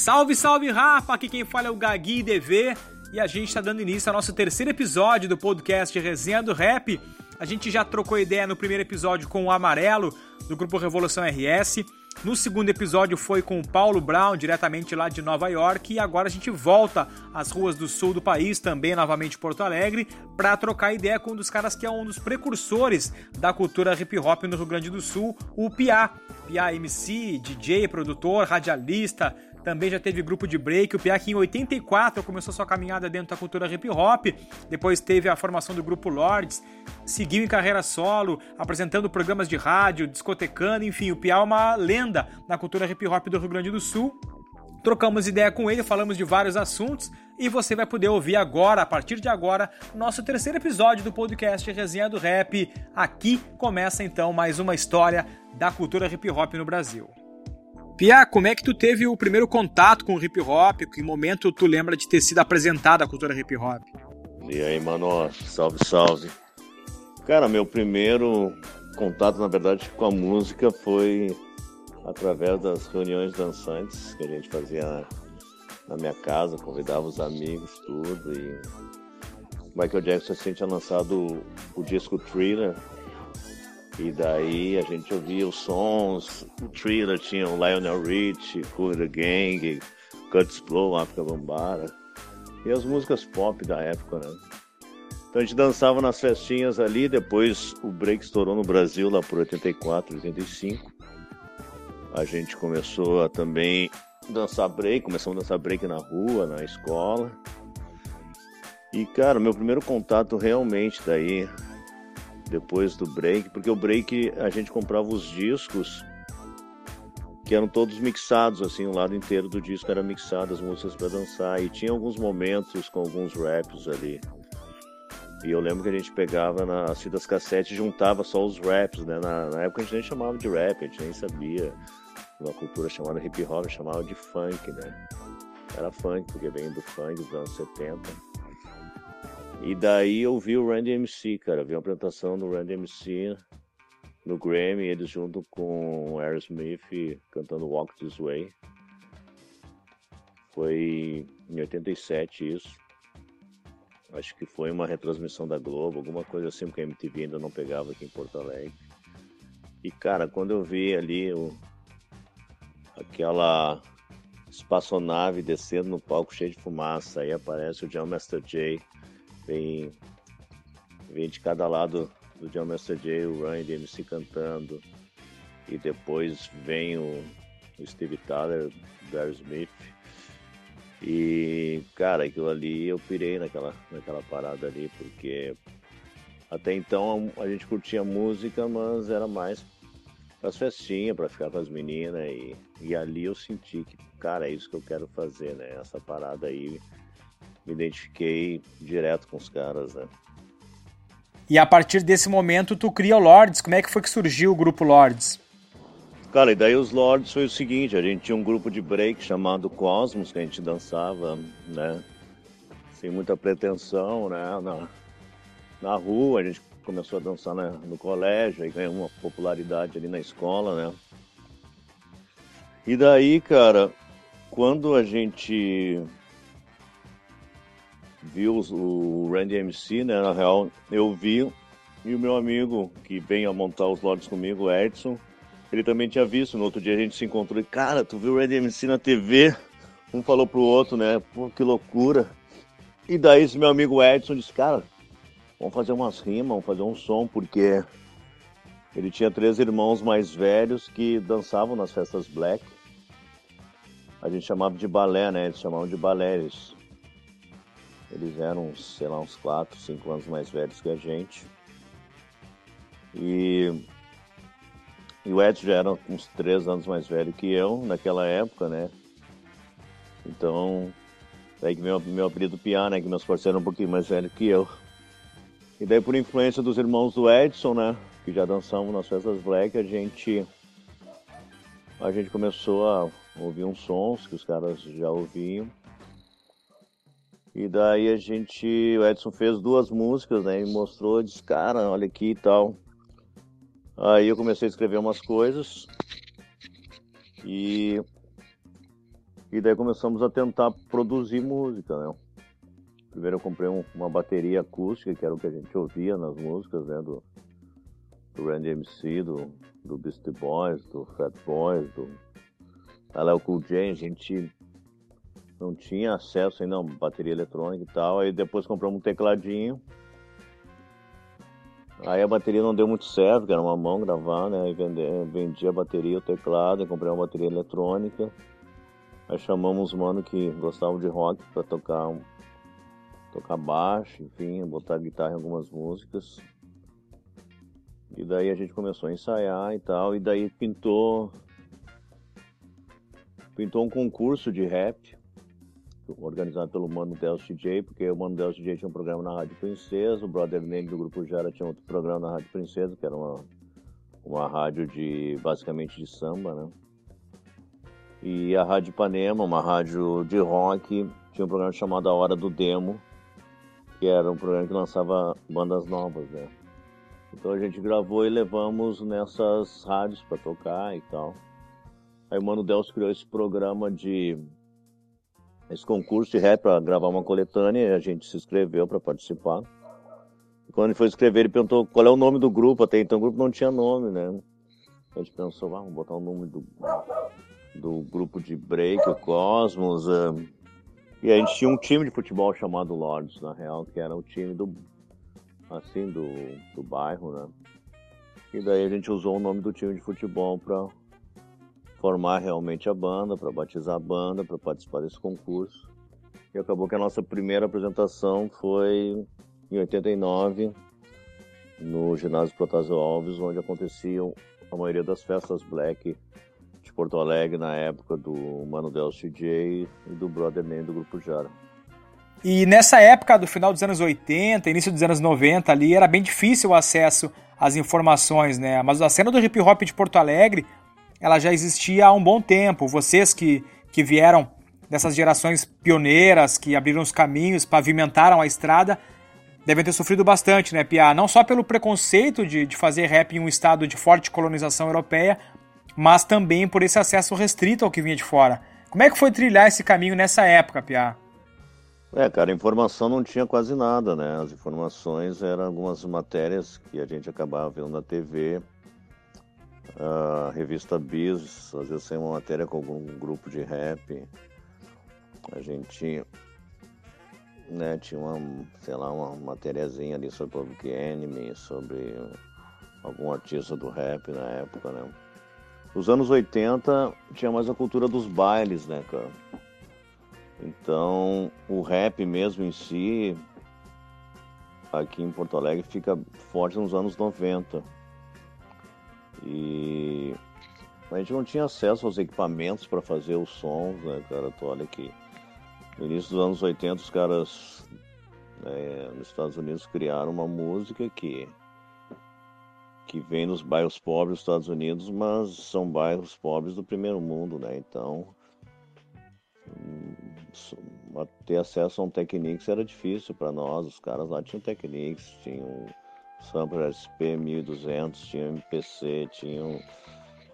Salve, salve, Rafa! Aqui quem fala é o Gagui DV e a gente está dando início ao nosso terceiro episódio do podcast Resenha do Rap. A gente já trocou ideia no primeiro episódio com o Amarelo, do grupo Revolução RS. No segundo episódio foi com o Paulo Brown, diretamente lá de Nova York, e agora a gente volta às ruas do sul do país, também novamente Porto Alegre, para trocar ideia com um dos caras que é um dos precursores da cultura hip hop no Rio Grande do Sul, o Pia. Pia MC, DJ, produtor, radialista, também já teve grupo de break. O Piak em 84 começou sua caminhada dentro da cultura hip hop. Depois teve a formação do grupo Lords. Seguiu em carreira solo, apresentando programas de rádio, discotecando. Enfim, o Pia é uma lenda na cultura hip hop do Rio Grande do Sul. Trocamos ideia com ele, falamos de vários assuntos e você vai poder ouvir agora, a partir de agora, nosso terceiro episódio do podcast Resenha do Rap. Aqui começa então mais uma história da cultura hip hop no Brasil. Pia, como é que tu teve o primeiro contato com o hip hop? Que momento tu lembra de ter sido apresentado à cultura hip hop? E aí, mano, salve, salve. Cara, meu primeiro contato, na verdade, com a música foi através das reuniões dançantes que a gente fazia na minha casa, convidava os amigos, tudo. E Michael Jackson assim, tinha lançado o disco Thriller, e daí a gente ouvia os sons, o thriller tinha o Lionel Rich, the Gang, Cuts Blow, África Bambara. E as músicas pop da época, né? Então a gente dançava nas festinhas ali, depois o break estourou no Brasil lá por 84, 85. A gente começou a também dançar break, começamos a dançar break na rua, na escola. E cara, meu primeiro contato realmente daí depois do break, porque o break a gente comprava os discos que eram todos mixados, assim, o lado inteiro do disco era mixado, as músicas para dançar, e tinha alguns momentos com alguns raps ali. E eu lembro que a gente pegava nas fitas cassete e juntava só os raps, né? Na, na, época a gente nem chamava de rap, a gente nem sabia. Uma cultura chamada hip hop chamava de funk, né? Era funk, porque vem do funk dos anos 70. E daí eu vi o Randy MC, cara. Vi uma apresentação do Randy MC no Grammy, eles junto com o Aerosmith cantando Walk This Way. Foi em 87 isso. Acho que foi uma retransmissão da Globo, alguma coisa assim, porque a MTV ainda não pegava aqui em Porto Alegre. E cara, quando eu vi ali o, aquela espaçonave descendo no palco cheio de fumaça, aí aparece o John Master Jay Vem, vem de cada lado do John Master J, o Ryan e MC cantando. E depois vem o, o Steve Tyler, Barry Smith. E, cara, aquilo ali eu pirei naquela, naquela parada ali, porque até então a gente curtia música, mas era mais as festinhas, para ficar com as meninas. E, e ali eu senti que, cara, é isso que eu quero fazer, né? Essa parada aí me identifiquei direto com os caras, né? E a partir desse momento tu cria o Lords. Como é que foi que surgiu o grupo Lords? Cara, e daí os Lords foi o seguinte, a gente tinha um grupo de break chamado Cosmos, que a gente dançava, né? Sem muita pretensão, né? Na, na rua, a gente começou a dançar né? no colégio, aí ganhou uma popularidade ali na escola, né? E daí, cara, quando a gente viu o Randy MC, né? Na real, eu vi e o meu amigo que vem a montar os lotes comigo, Edson, ele também tinha visto. No outro dia a gente se encontrou e, cara, tu viu o Randy MC na TV? Um falou pro outro, né? Pô, que loucura. E daí esse meu amigo Edson disse, cara, vamos fazer umas rimas, vamos fazer um som, porque ele tinha três irmãos mais velhos que dançavam nas festas black. A gente chamava de balé, né? Eles chamavam de balé. Eles eles eram, sei lá, uns 4, 5 anos mais velhos que a gente. E, e o Edson já era uns 3 anos mais velho que eu naquela época, né? Então, daí que meu, meu apelido Piá, né? Que meus parceiros eram um pouquinho mais velhos que eu. E daí, por influência dos irmãos do Edson, né? Que já dançavam nas festas black, a gente, a gente começou a ouvir uns sons que os caras já ouviam. E daí a gente, o Edson fez duas músicas, né? E mostrou, disse, cara, olha aqui e tal. Aí eu comecei a escrever umas coisas. E E daí começamos a tentar produzir música, né? Primeiro eu comprei um, uma bateria acústica, que era o que a gente ouvia nas músicas, né? Do, do Randy MC, do, do Beastie Boys, do Fat Boys, do LL Cool J. A gente não tinha acesso ainda a bateria eletrônica e tal. Aí depois compramos um tecladinho. Aí a bateria não deu muito certo, que era uma mão gravar, né? Aí vendi, a bateria, o teclado, comprei uma bateria eletrônica. Aí chamamos os mano que gostavam de rock para tocar tocar baixo, enfim, botar guitarra em algumas músicas. E daí a gente começou a ensaiar e tal, e daí pintou pintou um concurso de rap organizado pelo Mano Deus DJ, porque o Mano Deus DJ tinha um programa na Rádio Princesa, o Brother Negro do Grupo Jara tinha outro programa na Rádio Princesa, que era uma, uma rádio de basicamente de samba, né? E a Rádio Ipanema, uma rádio de rock, tinha um programa chamado A Hora do Demo, que era um programa que lançava bandas novas, né? Então a gente gravou e levamos nessas rádios para tocar e tal. Aí o Mano Deus criou esse programa de esse concurso de rap para gravar uma coletânea e a gente se inscreveu para participar. E quando ele foi escrever, ele perguntou qual é o nome do grupo. Até então o grupo não tinha nome, né? A gente pensou, ah, vamos botar o nome do, do grupo de break, o Cosmos. Uh, e a gente tinha um time de futebol chamado Lords, na real, que era o time do, assim, do, do bairro, né? E daí a gente usou o nome do time de futebol para formar realmente a banda, para batizar a banda, para participar desse concurso. E acabou que a nossa primeira apresentação foi em 89, no ginásio Protásio Alves, onde aconteciam a maioria das festas black de Porto Alegre na época do Mano Del CJ e do Brother Name do Grupo Jara. E nessa época do final dos anos 80, início dos anos 90 ali, era bem difícil o acesso às informações, né? Mas a cena do hip hop de Porto Alegre, ela já existia há um bom tempo. Vocês que, que vieram dessas gerações pioneiras, que abriram os caminhos, pavimentaram a estrada, devem ter sofrido bastante, né, Pia? Não só pelo preconceito de, de fazer rap em um estado de forte colonização europeia, mas também por esse acesso restrito ao que vinha de fora. Como é que foi trilhar esse caminho nessa época, Pia? É, cara, informação não tinha quase nada, né? As informações eram algumas matérias que a gente acabava vendo na TV, a revista Bis, às vezes tem uma matéria com algum grupo de rap. A gente né, tinha uma, sei lá, uma matériazinha ali sobre Public Enemy, sobre algum artista do rap na época, né? Nos anos 80 tinha mais a cultura dos bailes, né, cara? Então, o rap mesmo em si, aqui em Porto Alegre, fica forte nos anos 90. E a gente não tinha acesso aos equipamentos para fazer os sons, né, cara? Tu olha que no início dos anos 80 os caras né, nos Estados Unidos criaram uma música que que vem nos bairros pobres dos Estados Unidos, mas são bairros pobres do primeiro mundo, né? Então, hum, ter acesso a um Technics era difícil para nós. Os caras lá tinham Technics, tinham Sampler SP 1200, tinha MPC, tinha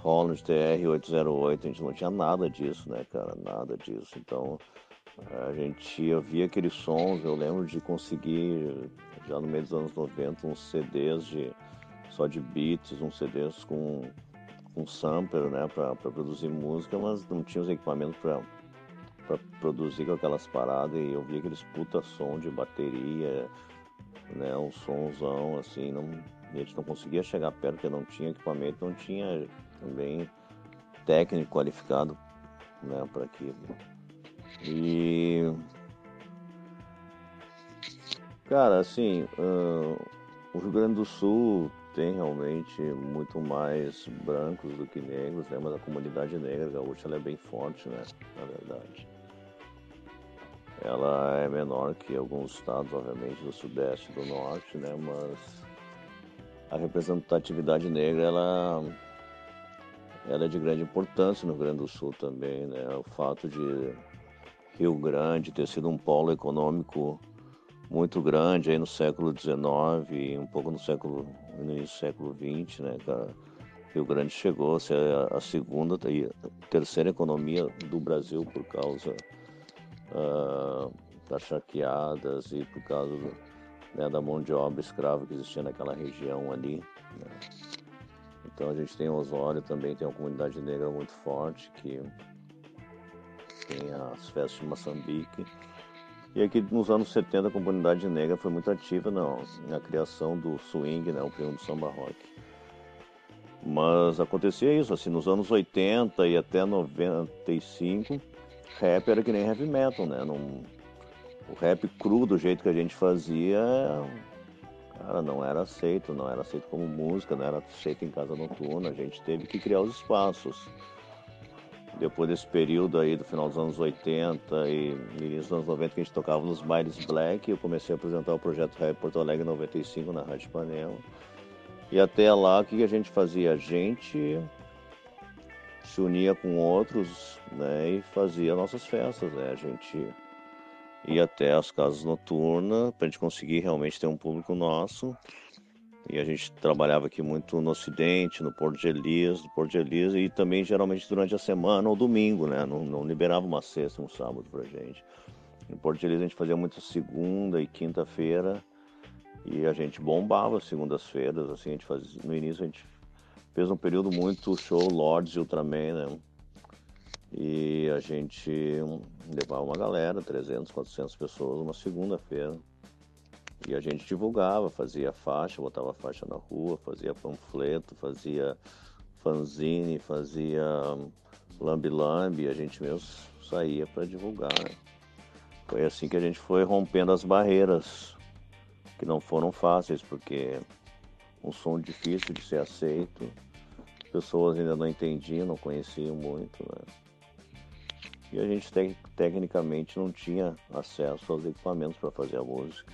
Holland TR-808. A gente não tinha nada disso, né, cara? Nada disso. Então, a gente ouvia aqueles sons. Eu lembro de conseguir, já no meio dos anos 90, uns CDs de só de beats, uns CDs com um sampler, né, para produzir música, mas não tinha os equipamentos para para produzir com aquelas paradas e eu via aqueles puta som de bateria, né, um somzão assim, não, a gente não conseguia chegar perto porque não tinha equipamento, não tinha também técnico qualificado, né, para aquilo. E cara, assim, uh, o Rio Grande do Sul tem realmente muito mais brancos do que negros, né? Mas a comunidade negra gaúcha é bem forte, né? Na verdade. Ela é menor que alguns estados, obviamente, do sudeste do norte, né? Mas a representatividade negra, ela, ela é de grande importância no Rio Grande do Sul também, né? O fato de Rio Grande ter sido um polo econômico muito grande aí no século XIX e um pouco no século no início do século XX, né? Rio Grande chegou a ser a segunda e terceira economia do Brasil por causa uh, das charqueadas e por causa né, da mão de obra escrava que existia naquela região ali. Né? Então a gente tem Osório também, tem uma comunidade negra muito forte que tem as festas de Moçambique. E aqui nos anos 70 a comunidade negra foi muito ativa na, na criação do swing, né, o primo do samba rock. Mas acontecia isso, assim, nos anos 80 e até 95, rap era que nem heavy metal, né? Não, o rap cru do jeito que a gente fazia, cara, não era aceito, não era aceito como música, não era aceito em casa noturna, a gente teve que criar os espaços. Depois desse período aí do final dos anos 80 e início dos anos 90 que a gente tocava nos bailes black, eu comecei a apresentar o projeto Rap Porto Alegre 95 na Rádio Panela. E até lá, o que a gente fazia? A gente se unia com outros né, e fazia nossas festas. Né? A gente ir até as casas noturnas para a gente conseguir realmente ter um público nosso. E a gente trabalhava aqui muito no Ocidente, no Porto de Elias, no Porto de Elias, e também geralmente durante a semana ou domingo, né? Não, não liberava uma sexta, um sábado para gente. No Porto de Elias a gente fazia muito segunda e quinta-feira, e a gente bombava segundas-feiras, assim, a gente fazia, no início a gente fez um período muito show Lords e Ultraman, né? E a gente levava uma galera, 300, 400 pessoas, uma segunda-feira. E a gente divulgava, fazia faixa, botava faixa na rua, fazia panfleto, fazia fanzine, fazia lambi-lambi, a gente mesmo saía para divulgar. Foi assim que a gente foi rompendo as barreiras, que não foram fáceis, porque um som difícil de ser aceito, pessoas ainda não entendiam, não conheciam muito. Né? e a gente te tecnicamente não tinha acesso aos equipamentos para fazer a música.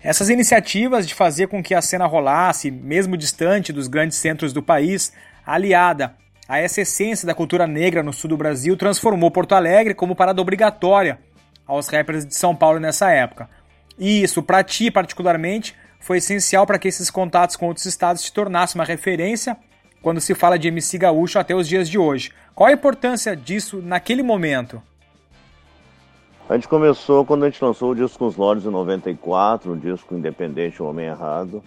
Essas iniciativas de fazer com que a cena rolasse, mesmo distante dos grandes centros do país, aliada a essa essência da cultura negra no sul do Brasil, transformou Porto Alegre como parada obrigatória aos rappers de São Paulo nessa época. E isso, para ti particularmente, foi essencial para que esses contatos com outros estados se tornassem uma referência quando se fala de MC Gaúcho até os dias de hoje. Qual a importância disso naquele momento? A gente começou quando a gente lançou o disco com os Lords em 94, o disco independente O Homem Errado.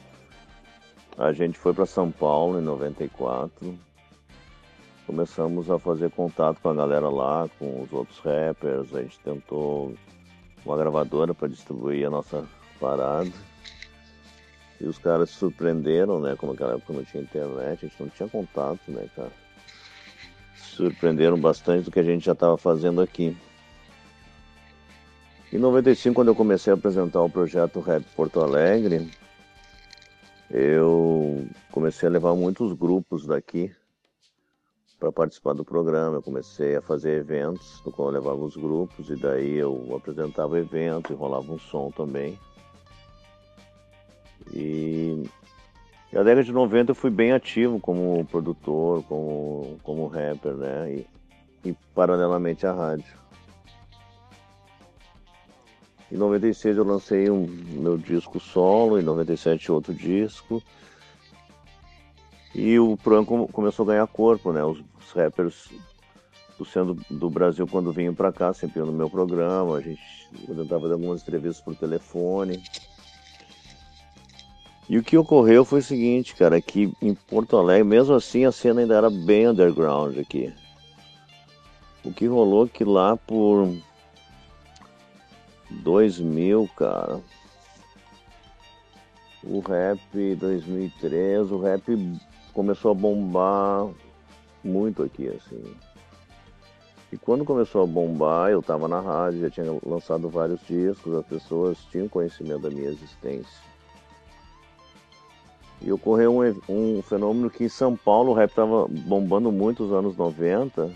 A gente foi para São Paulo em 94. Começamos a fazer contato com a galera lá, com os outros rappers. A gente tentou uma gravadora para distribuir a nossa parada. E os caras se surpreenderam, né? Como naquela época não tinha internet, a gente não tinha contato, né, cara? Surpreenderam bastante do que a gente já estava fazendo aqui. Em 95, quando eu comecei a apresentar o projeto Rap Porto Alegre, eu comecei a levar muitos grupos daqui para participar do programa. Eu comecei a fazer eventos, no qual eu levava os grupos, e daí eu apresentava evento e rolava um som também. E na década de 90 eu fui bem ativo como produtor, como, como rapper, né? E, e paralelamente à rádio. Em 96 eu lancei um meu disco solo, em 97 outro disco. E o programa começou a ganhar corpo, né? Os, os rappers do centro do Brasil, quando vinham para cá, sempre no meu programa. A gente tentava fazer algumas entrevistas por telefone. E o que ocorreu foi o seguinte, cara, que em Porto Alegre, mesmo assim, a cena ainda era bem underground aqui. O que rolou é que lá por 2000, cara, o rap 2003, o rap começou a bombar muito aqui, assim. E quando começou a bombar, eu tava na rádio, já tinha lançado vários discos, as pessoas tinham conhecimento da minha existência. E ocorreu um, um fenômeno que em São Paulo o rap estava bombando muito nos anos 90.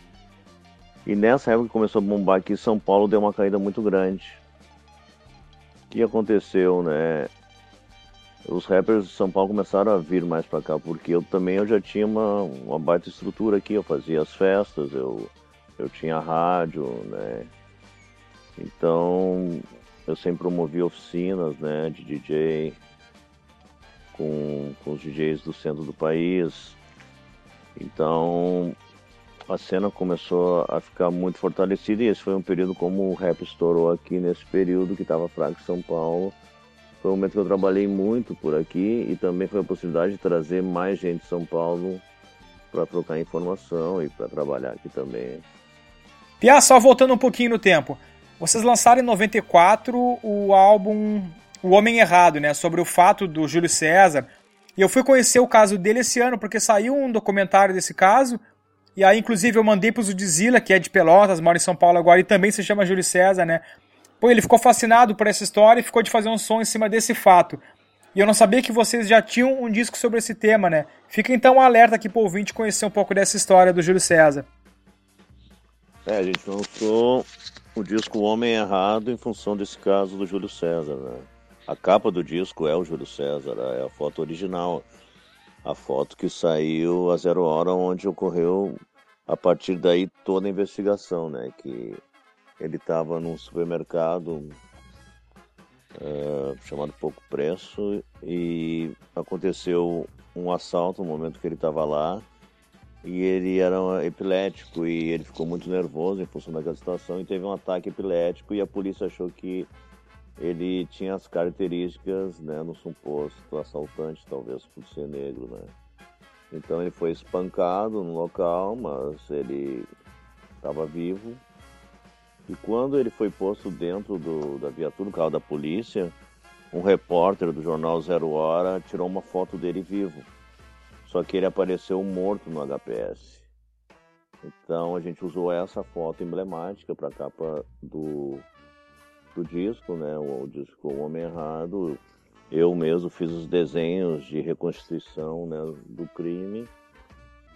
E nessa época que começou a bombar aqui, São Paulo deu uma caída muito grande. O que aconteceu, né? Os rappers de São Paulo começaram a vir mais para cá, porque eu também eu já tinha uma, uma baita estrutura aqui. Eu fazia as festas, eu, eu tinha rádio, né? Então eu sempre promovia oficinas, né, de DJ, com, com os DJs do centro do país. Então a cena começou a ficar muito fortalecida e esse foi um período como o rap estourou aqui nesse período que estava fraco em São Paulo. Foi um momento que eu trabalhei muito por aqui e também foi a possibilidade de trazer mais gente de São Paulo para trocar informação e para trabalhar aqui também. Pia, só voltando um pouquinho no tempo. Vocês lançaram em 94 o álbum O Homem Errado, né? Sobre o fato do Júlio César. E eu fui conhecer o caso dele esse ano, porque saiu um documentário desse caso. E aí, inclusive, eu mandei pro Zudzilla, que é de Pelotas, mora em São Paulo agora, e também se chama Júlio César, né? Pô, ele ficou fascinado por essa história e ficou de fazer um som em cima desse fato. E eu não sabia que vocês já tinham um disco sobre esse tema, né? Fica então um alerta aqui pro ouvinte conhecer um pouco dessa história do Júlio César. É, a gente lançou o disco Homem Errado em função desse caso do Júlio César, né? A capa do disco é o Júlio César, é a foto original. A foto que saiu a zero hora, onde ocorreu a partir daí toda a investigação, né? Que ele estava num supermercado é, chamado Pouco Preço e aconteceu um assalto no momento que ele estava lá e ele era epilético e ele ficou muito nervoso em função daquela situação e teve um ataque epilético e a polícia achou que ele tinha as características, né, no suposto assaltante, talvez por ser negro, né. Então ele foi espancado no local, mas ele estava vivo e quando ele foi posto dentro do, da viatura, no carro da polícia, um repórter do jornal Zero Hora tirou uma foto dele vivo. Só que ele apareceu morto no HPS. Então a gente usou essa foto emblemática para a capa do, do disco, né? O, o disco O Homem Errado. Eu mesmo fiz os desenhos de reconstituição né, do crime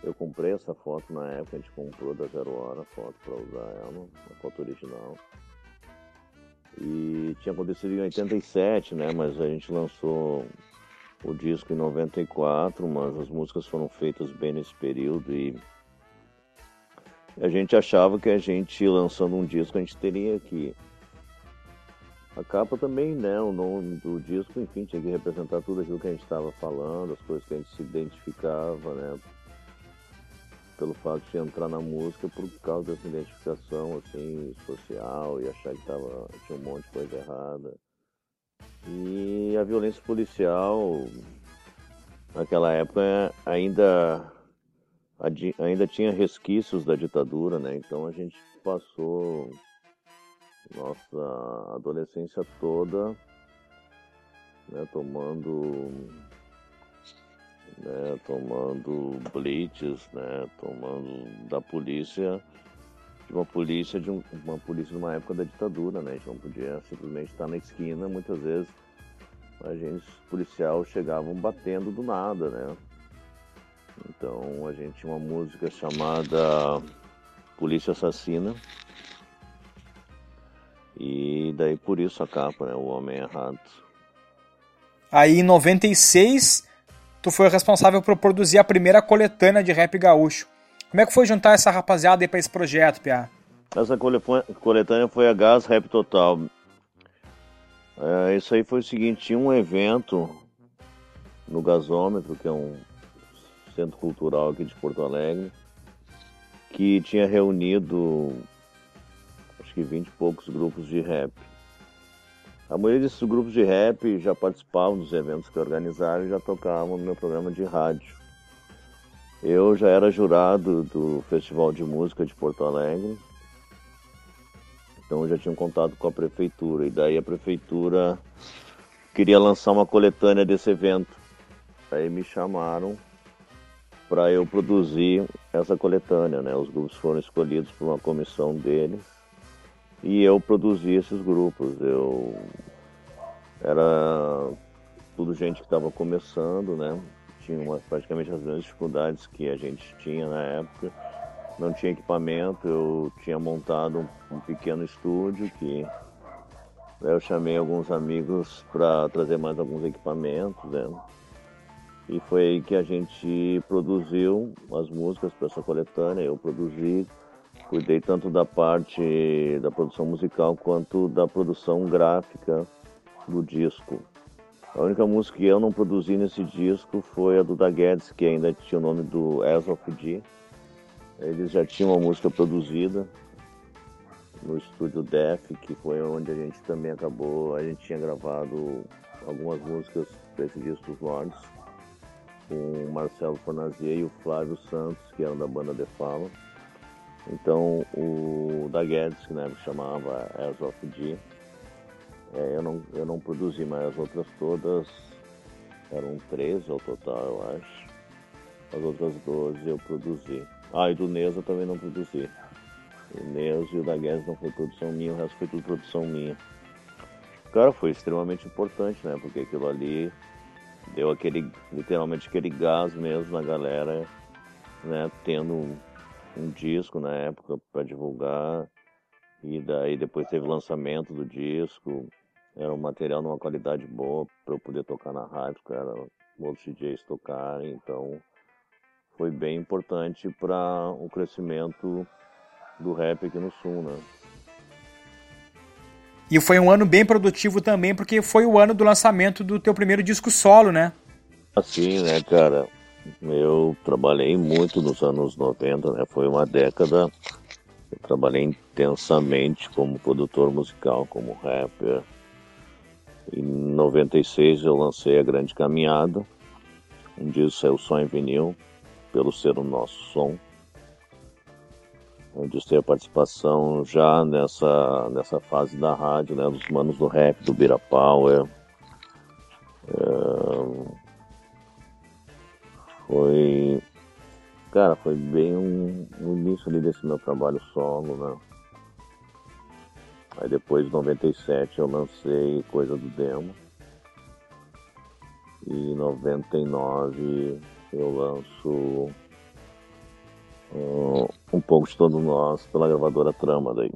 eu comprei essa foto na época, a gente comprou da Zero Hora a foto para usar ela, a foto original. E tinha acontecido em 87, né? Mas a gente lançou o disco em 94, mas as músicas foram feitas bem nesse período e a gente achava que a gente lançando um disco a gente teria que a capa também, né? O nome do disco, enfim, tinha que representar tudo aquilo que a gente estava falando, as coisas que a gente se identificava, né? pelo fato de entrar na música por causa dessa identificação assim social e achar que tava, tinha um monte de coisa errada. E a violência policial naquela época ainda ainda tinha resquícios da ditadura, né? Então a gente passou nossa adolescência toda né, tomando né, tomando blitz, né, tomando da polícia, de uma polícia de um, uma polícia de uma época da ditadura, né, a gente não podia simplesmente estar na esquina, muitas vezes agentes policiais chegavam batendo do nada, né. Então a gente tinha uma música chamada Polícia Assassina. E daí por isso a capa, né? O Homem Errado. Aí em 96 tu foi responsável por produzir a primeira coletânea de rap gaúcho. Como é que foi juntar essa rapaziada aí pra esse projeto, Pia? Essa coletânea foi a Gás Rap Total. É, isso aí foi o seguinte, tinha um evento no Gasômetro, que é um centro cultural aqui de Porto Alegre, que tinha reunido que 20 e poucos grupos de rap. A maioria desses grupos de rap já participavam dos eventos que organizaram e já tocavam no meu programa de rádio. Eu já era jurado do Festival de Música de Porto Alegre, então eu já tinha um contato com a prefeitura. E daí a prefeitura queria lançar uma coletânea desse evento. Aí me chamaram para eu produzir essa coletânea, né? Os grupos foram escolhidos por uma comissão deles e eu produzi esses grupos. Eu era tudo gente que estava começando, né? Tinha uma, praticamente as mesmas dificuldades que a gente tinha na época. Não tinha equipamento, eu tinha montado um, um pequeno estúdio que eu chamei alguns amigos para trazer mais alguns equipamentos, né? E foi aí que a gente produziu as músicas para essa coletânea. Eu produzi Cuidei tanto da parte da produção musical quanto da produção gráfica do disco. A única música que eu não produzi nesse disco foi a do Da Guedes, que ainda tinha o nome do As of D. Eles já tinham uma música produzida no estúdio Def, que foi onde a gente também acabou. A gente tinha gravado algumas músicas para esse disco dos Lords, com o Marcelo Fornazier e o Flávio Santos, que eram da banda The Fala. Então o Da Guedes, que na época chamava As of D, é, eu, não, eu não produzi, mas as outras todas eram 13 ao total, eu acho. As outras 12 eu produzi. Ah, e do Neuza também não produzi. O Neuza e o da Guedes não foi produção minha, o resto foi tudo produção minha. Cara, foi extremamente importante, né? Porque aquilo ali deu aquele, literalmente aquele gás mesmo na galera, né? Tendo um, disco na época para divulgar. E daí depois teve o lançamento do disco. Era um material numa qualidade boa para eu poder tocar na rádio, cara. Outros DJs tocarem, então foi bem importante para o crescimento do rap aqui no Sul, né? E foi um ano bem produtivo também, porque foi o ano do lançamento do teu primeiro disco solo, né? Assim, né, cara? Eu trabalhei muito nos anos 90, né? Foi uma década. Eu trabalhei intensamente como produtor musical, como rapper. Em 96 eu lancei A Grande Caminhada. Um disco saiu só em vinil, pelo ser o nosso som onde tem a participação já nessa, nessa fase da rádio, né, dos manos do rap, do Bira Power. É, foi, cara, foi bem um, um, início ali desse meu trabalho solo, né. Aí depois, em 97, eu lancei Coisa do Demo. E em 99 eu lanço um pouco de todo nós pela gravadora Trama daí.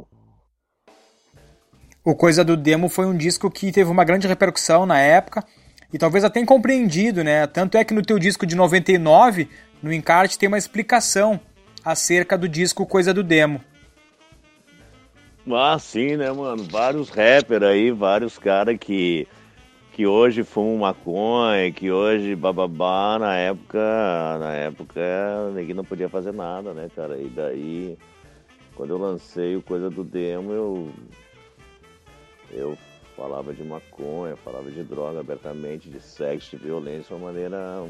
O Coisa do Demo foi um disco que teve uma grande repercussão na época e talvez até incompreendido, né? Tanto é que no teu disco de 99, no encarte tem uma explicação acerca do disco Coisa do Demo. Ah, sim, né, mano? Vários rappers aí, vários caras que que hoje fumam maconha, que hoje bababá, na época, na época ninguém não podia fazer nada, né, cara? E daí, quando eu lancei o Coisa do Demo, eu, eu falava de maconha, falava de droga abertamente, de sexo, de violência, de uma maneira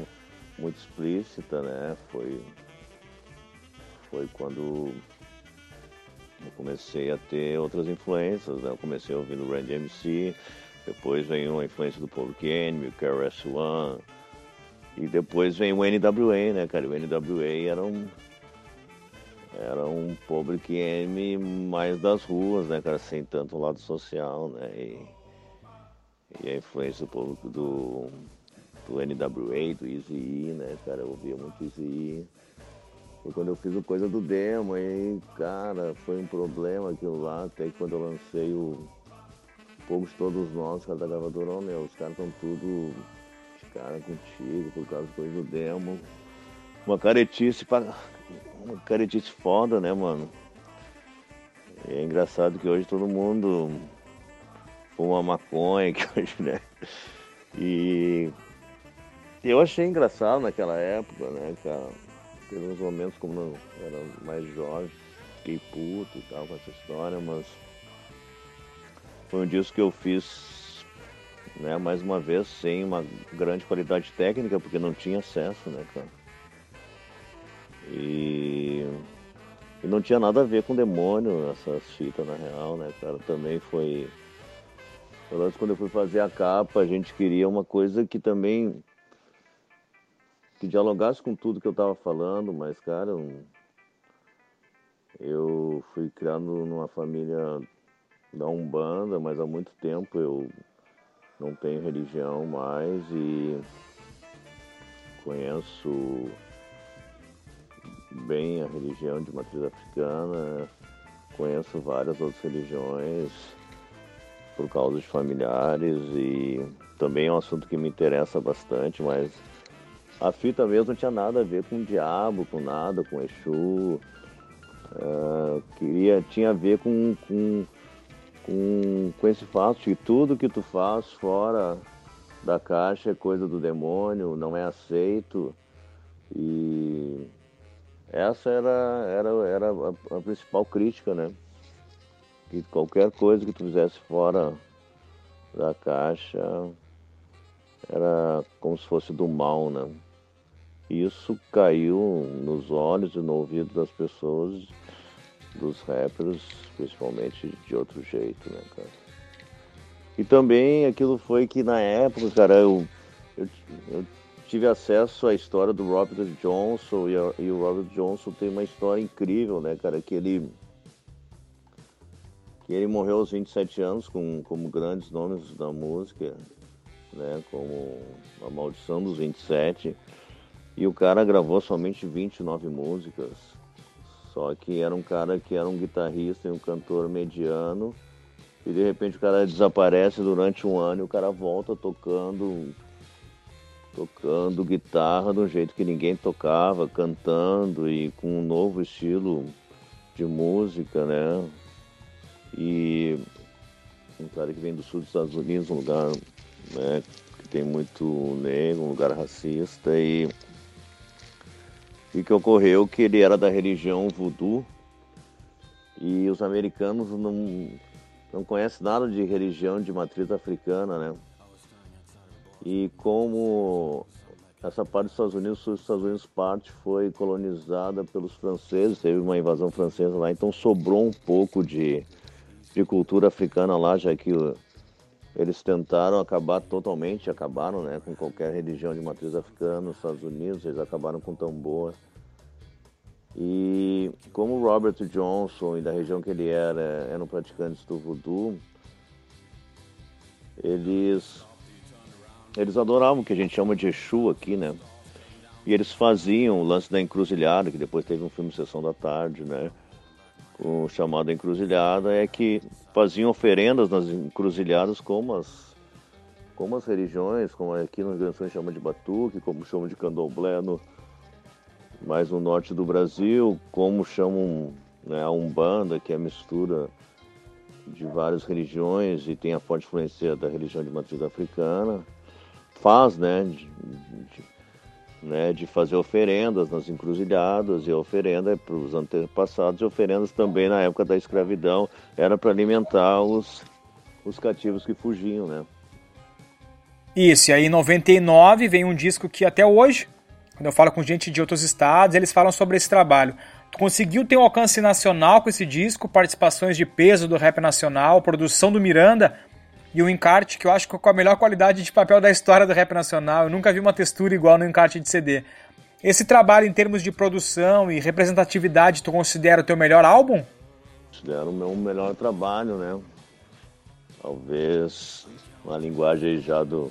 muito explícita, né? Foi, foi quando eu comecei a ter outras influências, né? Eu comecei ouvindo Rand MC, depois vem uma influência do Paul o KRS-One. E depois vem o NWA, né, cara? O NWA era um. Era um public enemy mais das ruas, né, cara? Sem tanto lado social, né? E, e a influência do público do, do NWA, do Easy né, cara? Eu ouvia muito Easy Foi quando eu fiz o Coisa do Demo, e, cara, foi um problema aquilo lá, até que quando eu lancei o poucos todos nós, cada gravadora, oh, meu, os caras estão tudo de cara contigo por causa do coisa do demo. Uma caretice, uma caretice foda, né, mano? E é engraçado que hoje todo mundo fuma maconha, que hoje, né? E eu achei engraçado naquela época, né, cara? Teve uns momentos como eu era mais jovem, fiquei puto e tal com essa história, mas foi um disco que eu fiz, né, mais uma vez, sem uma grande qualidade técnica, porque não tinha acesso, né, cara? E, e não tinha nada a ver com demônio essas fitas, na real, né, cara? Também foi. Pelo menos quando eu fui fazer a capa, a gente queria uma coisa que também. que dialogasse com tudo que eu tava falando, mas, cara, eu fui criado numa família da Umbanda, mas há muito tempo eu não tenho religião mais e conheço bem a religião de matriz africana, conheço várias outras religiões por causa familiares e também é um assunto que me interessa bastante, mas a fita mesmo não tinha nada a ver com o diabo, com nada, com Exu. Uh, queria, tinha a ver com, com com, com esse fato de tudo que tu faz fora da caixa é coisa do demônio, não é aceito. E essa era, era, era a, a principal crítica, né? Que qualquer coisa que tu fizesse fora da caixa era como se fosse do mal, né? Isso caiu nos olhos e no ouvido das pessoas, dos rappers, principalmente de outro jeito, né, cara? E também aquilo foi que na época, cara, eu, eu, eu tive acesso à história do Robert Johnson e, a, e, o Robert Johnson tem uma história incrível, né, cara, que ele ele morreu aos 27 anos com como grandes nomes da música, né, como A Maldição dos 27. E o cara gravou somente 29 músicas. Só que era um cara que era um guitarrista e um cantor mediano. E de repente o cara desaparece durante um ano e o cara volta tocando tocando guitarra do jeito que ninguém tocava, cantando e com um novo estilo de música, né? E um cara que vem do sul dos Estados Unidos, um lugar né, que tem muito negro, um lugar racista e e que ocorreu que ele era da religião voodoo e os americanos não não conhecem nada de religião de matriz africana, né? E como essa parte dos Estados Unidos, os Estados Unidos parte foi colonizada pelos franceses, teve uma invasão francesa lá, então sobrou um pouco de, de cultura africana lá, já que eles tentaram acabar totalmente, acabaram né, com qualquer religião de matriz africana nos Estados Unidos, eles acabaram com tambor. E como Robert Johnson e da região que ele era eram praticantes do voodoo, eles eles adoravam o que a gente chama de Exu aqui, né? E eles faziam o lance da encruzilhada, que depois teve um filme Sessão da Tarde, né? O chamado Encruzilhada é que faziam oferendas nas encruzilhadas como as, como as religiões, como aqui no Rio Grande do Sul chama de batuque, como chama de candomblé no, mais no norte do Brasil, como chamam né, a Umbanda, que é a mistura de várias religiões e tem a forte influência da religião de matriz africana. Faz, né, de, de, né, de fazer oferendas nas encruzilhadas e oferenda para os antepassados e oferendas também na época da escravidão era para alimentar os, os cativos que fugiam, né. Isso, e aí em 99 vem um disco que até hoje, quando eu falo com gente de outros estados, eles falam sobre esse trabalho. Tu conseguiu ter um alcance nacional com esse disco, participações de peso do rap nacional, produção do Miranda, e o encarte que eu acho que com a melhor qualidade de papel da história do rap nacional. Eu nunca vi uma textura igual no encarte de CD. Esse trabalho em termos de produção e representatividade, tu considera o teu melhor álbum? Considero o meu melhor trabalho, né? Talvez uma linguagem já do,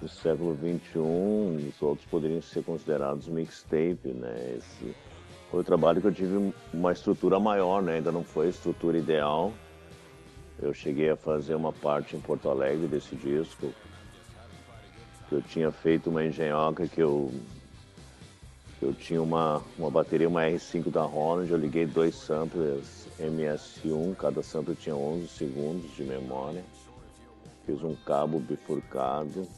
do século XXI, os outros poderiam ser considerados mixtape, né? Esse foi o trabalho que eu tive uma estrutura maior, né? Ainda não foi a estrutura ideal, eu cheguei a fazer uma parte em Porto Alegre desse disco. Eu tinha feito uma engenhoca que eu eu tinha uma, uma bateria, uma R5 da Roland, eu liguei dois samplers MS1, cada sampler tinha 11 segundos de memória. Fiz um cabo bifurcado.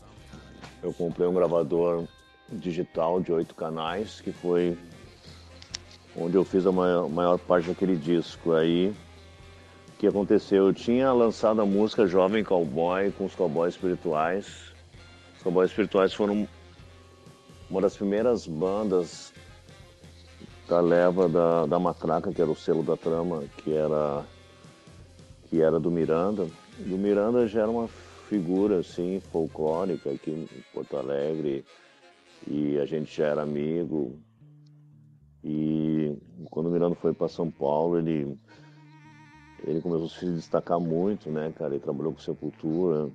Eu comprei um gravador digital de oito canais, que foi onde eu fiz a maior, maior parte daquele disco. Aí que aconteceu? Eu tinha lançado a música Jovem Cowboy com os Cowboys Espirituais. Os Cowboys Espirituais foram uma das primeiras bandas da leva da, da Matraca, que era o selo da trama, que era, que era do Miranda. E o Miranda já era uma figura assim, folclórica aqui em Porto Alegre e a gente já era amigo. E quando o Miranda foi para São Paulo, ele ele começou a se destacar muito, né, cara? Ele trabalhou com Sepultura.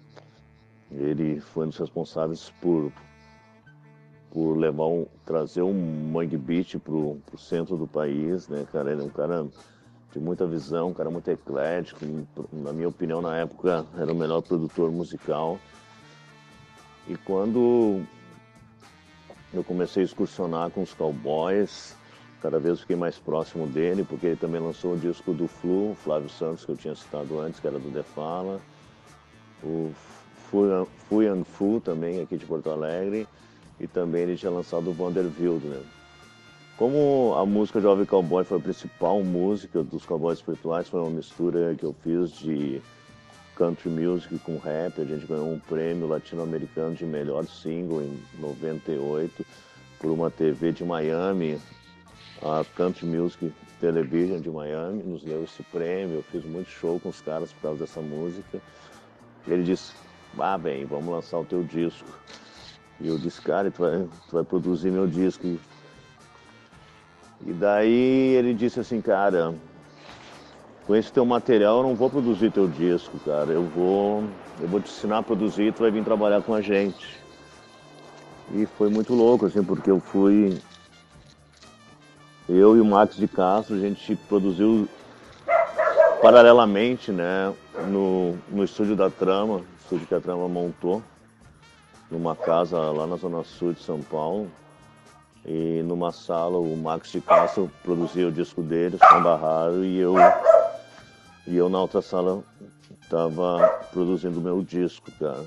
Ele foi um dos responsáveis por, por levar um, trazer um mangue beat pro, pro centro do país, né, cara? Ele é um cara de muita visão, um cara muito eclético. Na minha opinião, na época, era o melhor produtor musical. E quando eu comecei a excursionar com os cowboys, cada vez fiquei mais próximo dele, porque ele também lançou o disco do Flu, Flávio Santos, que eu tinha citado antes, que era do Defala. O Fui and Fu também aqui de Porto Alegre e também ele tinha lançado o Vanderbilt, né? Como a música Jovem Cowboy foi a principal música dos Cowboys Espirituais, foi uma mistura que eu fiz de country music com rap. A gente ganhou um prêmio latino-americano de melhor single em 98 por uma TV de Miami, a Country Music Television de Miami, nos deu esse prêmio. Eu fiz muito show com os caras por causa dessa música. Ele disse: Ah, bem, vamos lançar o teu disco. E eu disse: Cara, tu vai, tu vai produzir meu disco. E daí ele disse assim, cara, com esse teu material eu não vou produzir teu disco, cara. Eu vou, eu vou te ensinar a produzir tu vai vir trabalhar com a gente. E foi muito louco, assim, porque eu fui. Eu e o Max de Castro, a gente produziu paralelamente, né, no, no estúdio da Trama, estúdio que a Trama montou, numa casa lá na Zona Sul de São Paulo. E numa sala o Max de Castro produzia o disco dele, Samba Raro, e eu, e eu na outra sala estava produzindo o meu disco, cara.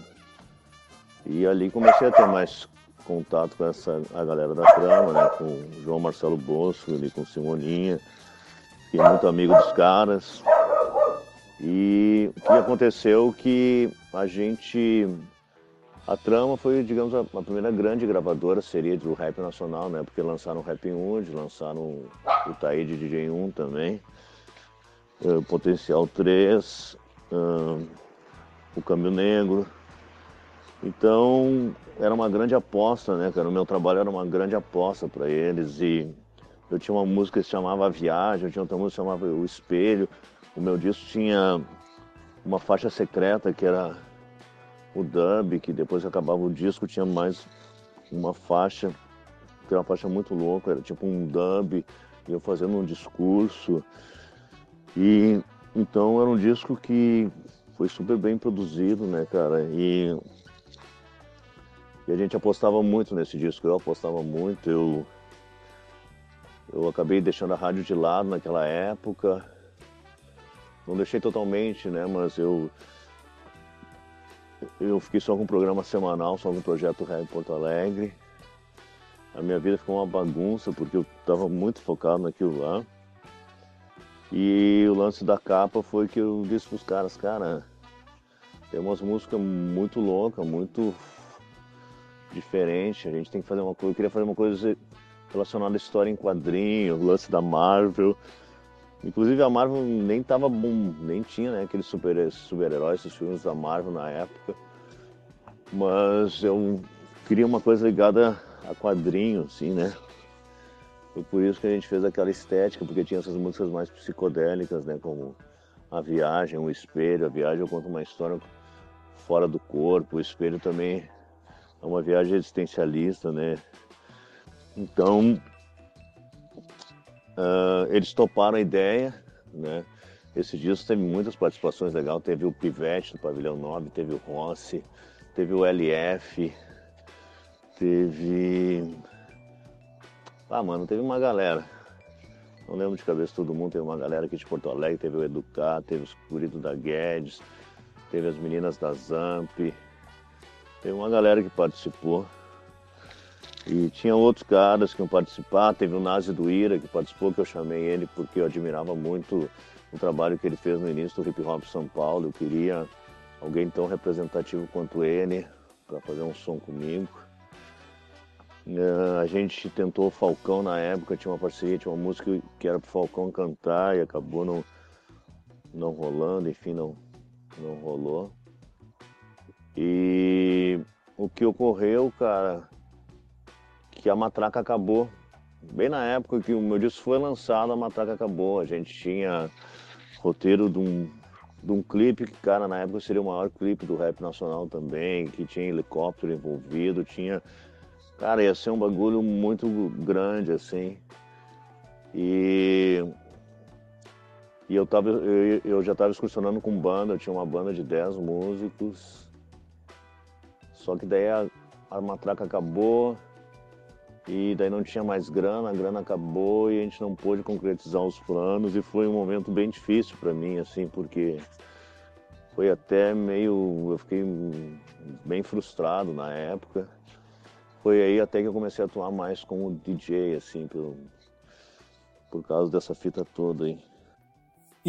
E ali comecei a ter mais contato com essa, a galera da trama, né? Com o João Marcelo Bosco, ali com Simoninha, fiquei muito amigo dos caras. E o que aconteceu que a gente a Trama foi, digamos, a, a, primeira grande gravadora seria do rap nacional, né? Porque lançaram o Rap Hood, lançaram o Taíde DJ 1 também, o eh, Potencial 3, uh, o Câmbio Negro. Então, era uma grande aposta, né, cara? O meu trabalho era uma grande aposta para eles e eu tinha uma música que se chamava Viagem, eu tinha outra música que se chamava O Espelho. O meu disco tinha uma faixa secreta que era o dub, que depois que acabava o disco tinha mais uma faixa, que era uma faixa muito louca, era tipo um dub, eu fazendo um discurso. E então era um disco que foi super bem produzido, né, cara? E, e a gente apostava muito nesse disco, eu apostava muito, eu eu acabei deixando a rádio de lado naquela época. Não deixei totalmente, né, mas eu eu fiquei só com um programa semanal, só com o projeto Rap Porto Alegre. A minha vida ficou uma bagunça porque eu estava muito focado naquilo lá. E o lance da capa foi que eu disse para os caras, cara, tem umas músicas muito loucas, muito diferente. A gente tem que fazer uma coisa. Eu queria fazer uma coisa relacionada à história em quadrinho, o lance da Marvel. Inclusive a Marvel nem tava bom, nem tinha né, aqueles super-heróis, super esses filmes da Marvel na época. Mas eu queria uma coisa ligada a quadrinho, assim, né? Foi por isso que a gente fez aquela estética, porque tinha essas músicas mais psicodélicas, né? Como A Viagem, O Espelho. A Viagem eu conto uma história fora do corpo. O Espelho também é uma viagem existencialista, né? Então, Uh, eles toparam a ideia, né? Esse disco teve muitas participações legais. Teve o Pivete do Pavilhão 9, teve o Rossi, teve o LF, teve. Ah, mano, teve uma galera. Não lembro de cabeça todo mundo. Teve uma galera aqui de Porto Alegre, teve o Educar, teve os Curido da Guedes, teve as meninas da Zamp. Teve uma galera que participou. E tinha outros caras que iam participar, teve o Nazi do Ira que participou, que eu chamei ele porque eu admirava muito o trabalho que ele fez no início do hip hop São Paulo. Eu queria alguém tão representativo quanto ele para fazer um som comigo. Uh, a gente tentou o Falcão na época, tinha uma parceria, tinha uma música que era pro Falcão cantar e acabou não, não rolando, enfim, não, não rolou. E o que ocorreu, cara, que a matraca acabou. Bem na época que o meu disco foi lançado, a matraca acabou. A gente tinha roteiro de um, de um clipe que, cara, na época seria o maior clipe do rap nacional também, que tinha helicóptero envolvido, tinha. Cara, ia ser um bagulho muito grande, assim. E. E eu, tava, eu, eu já estava excursionando com banda, eu tinha uma banda de 10 músicos. Só que daí a, a matraca acabou, e daí não tinha mais grana, a grana acabou e a gente não pôde concretizar os planos e foi um momento bem difícil para mim, assim, porque foi até meio. Eu fiquei bem frustrado na época. Foi aí até que eu comecei a atuar mais como DJ, assim, por, por causa dessa fita toda aí.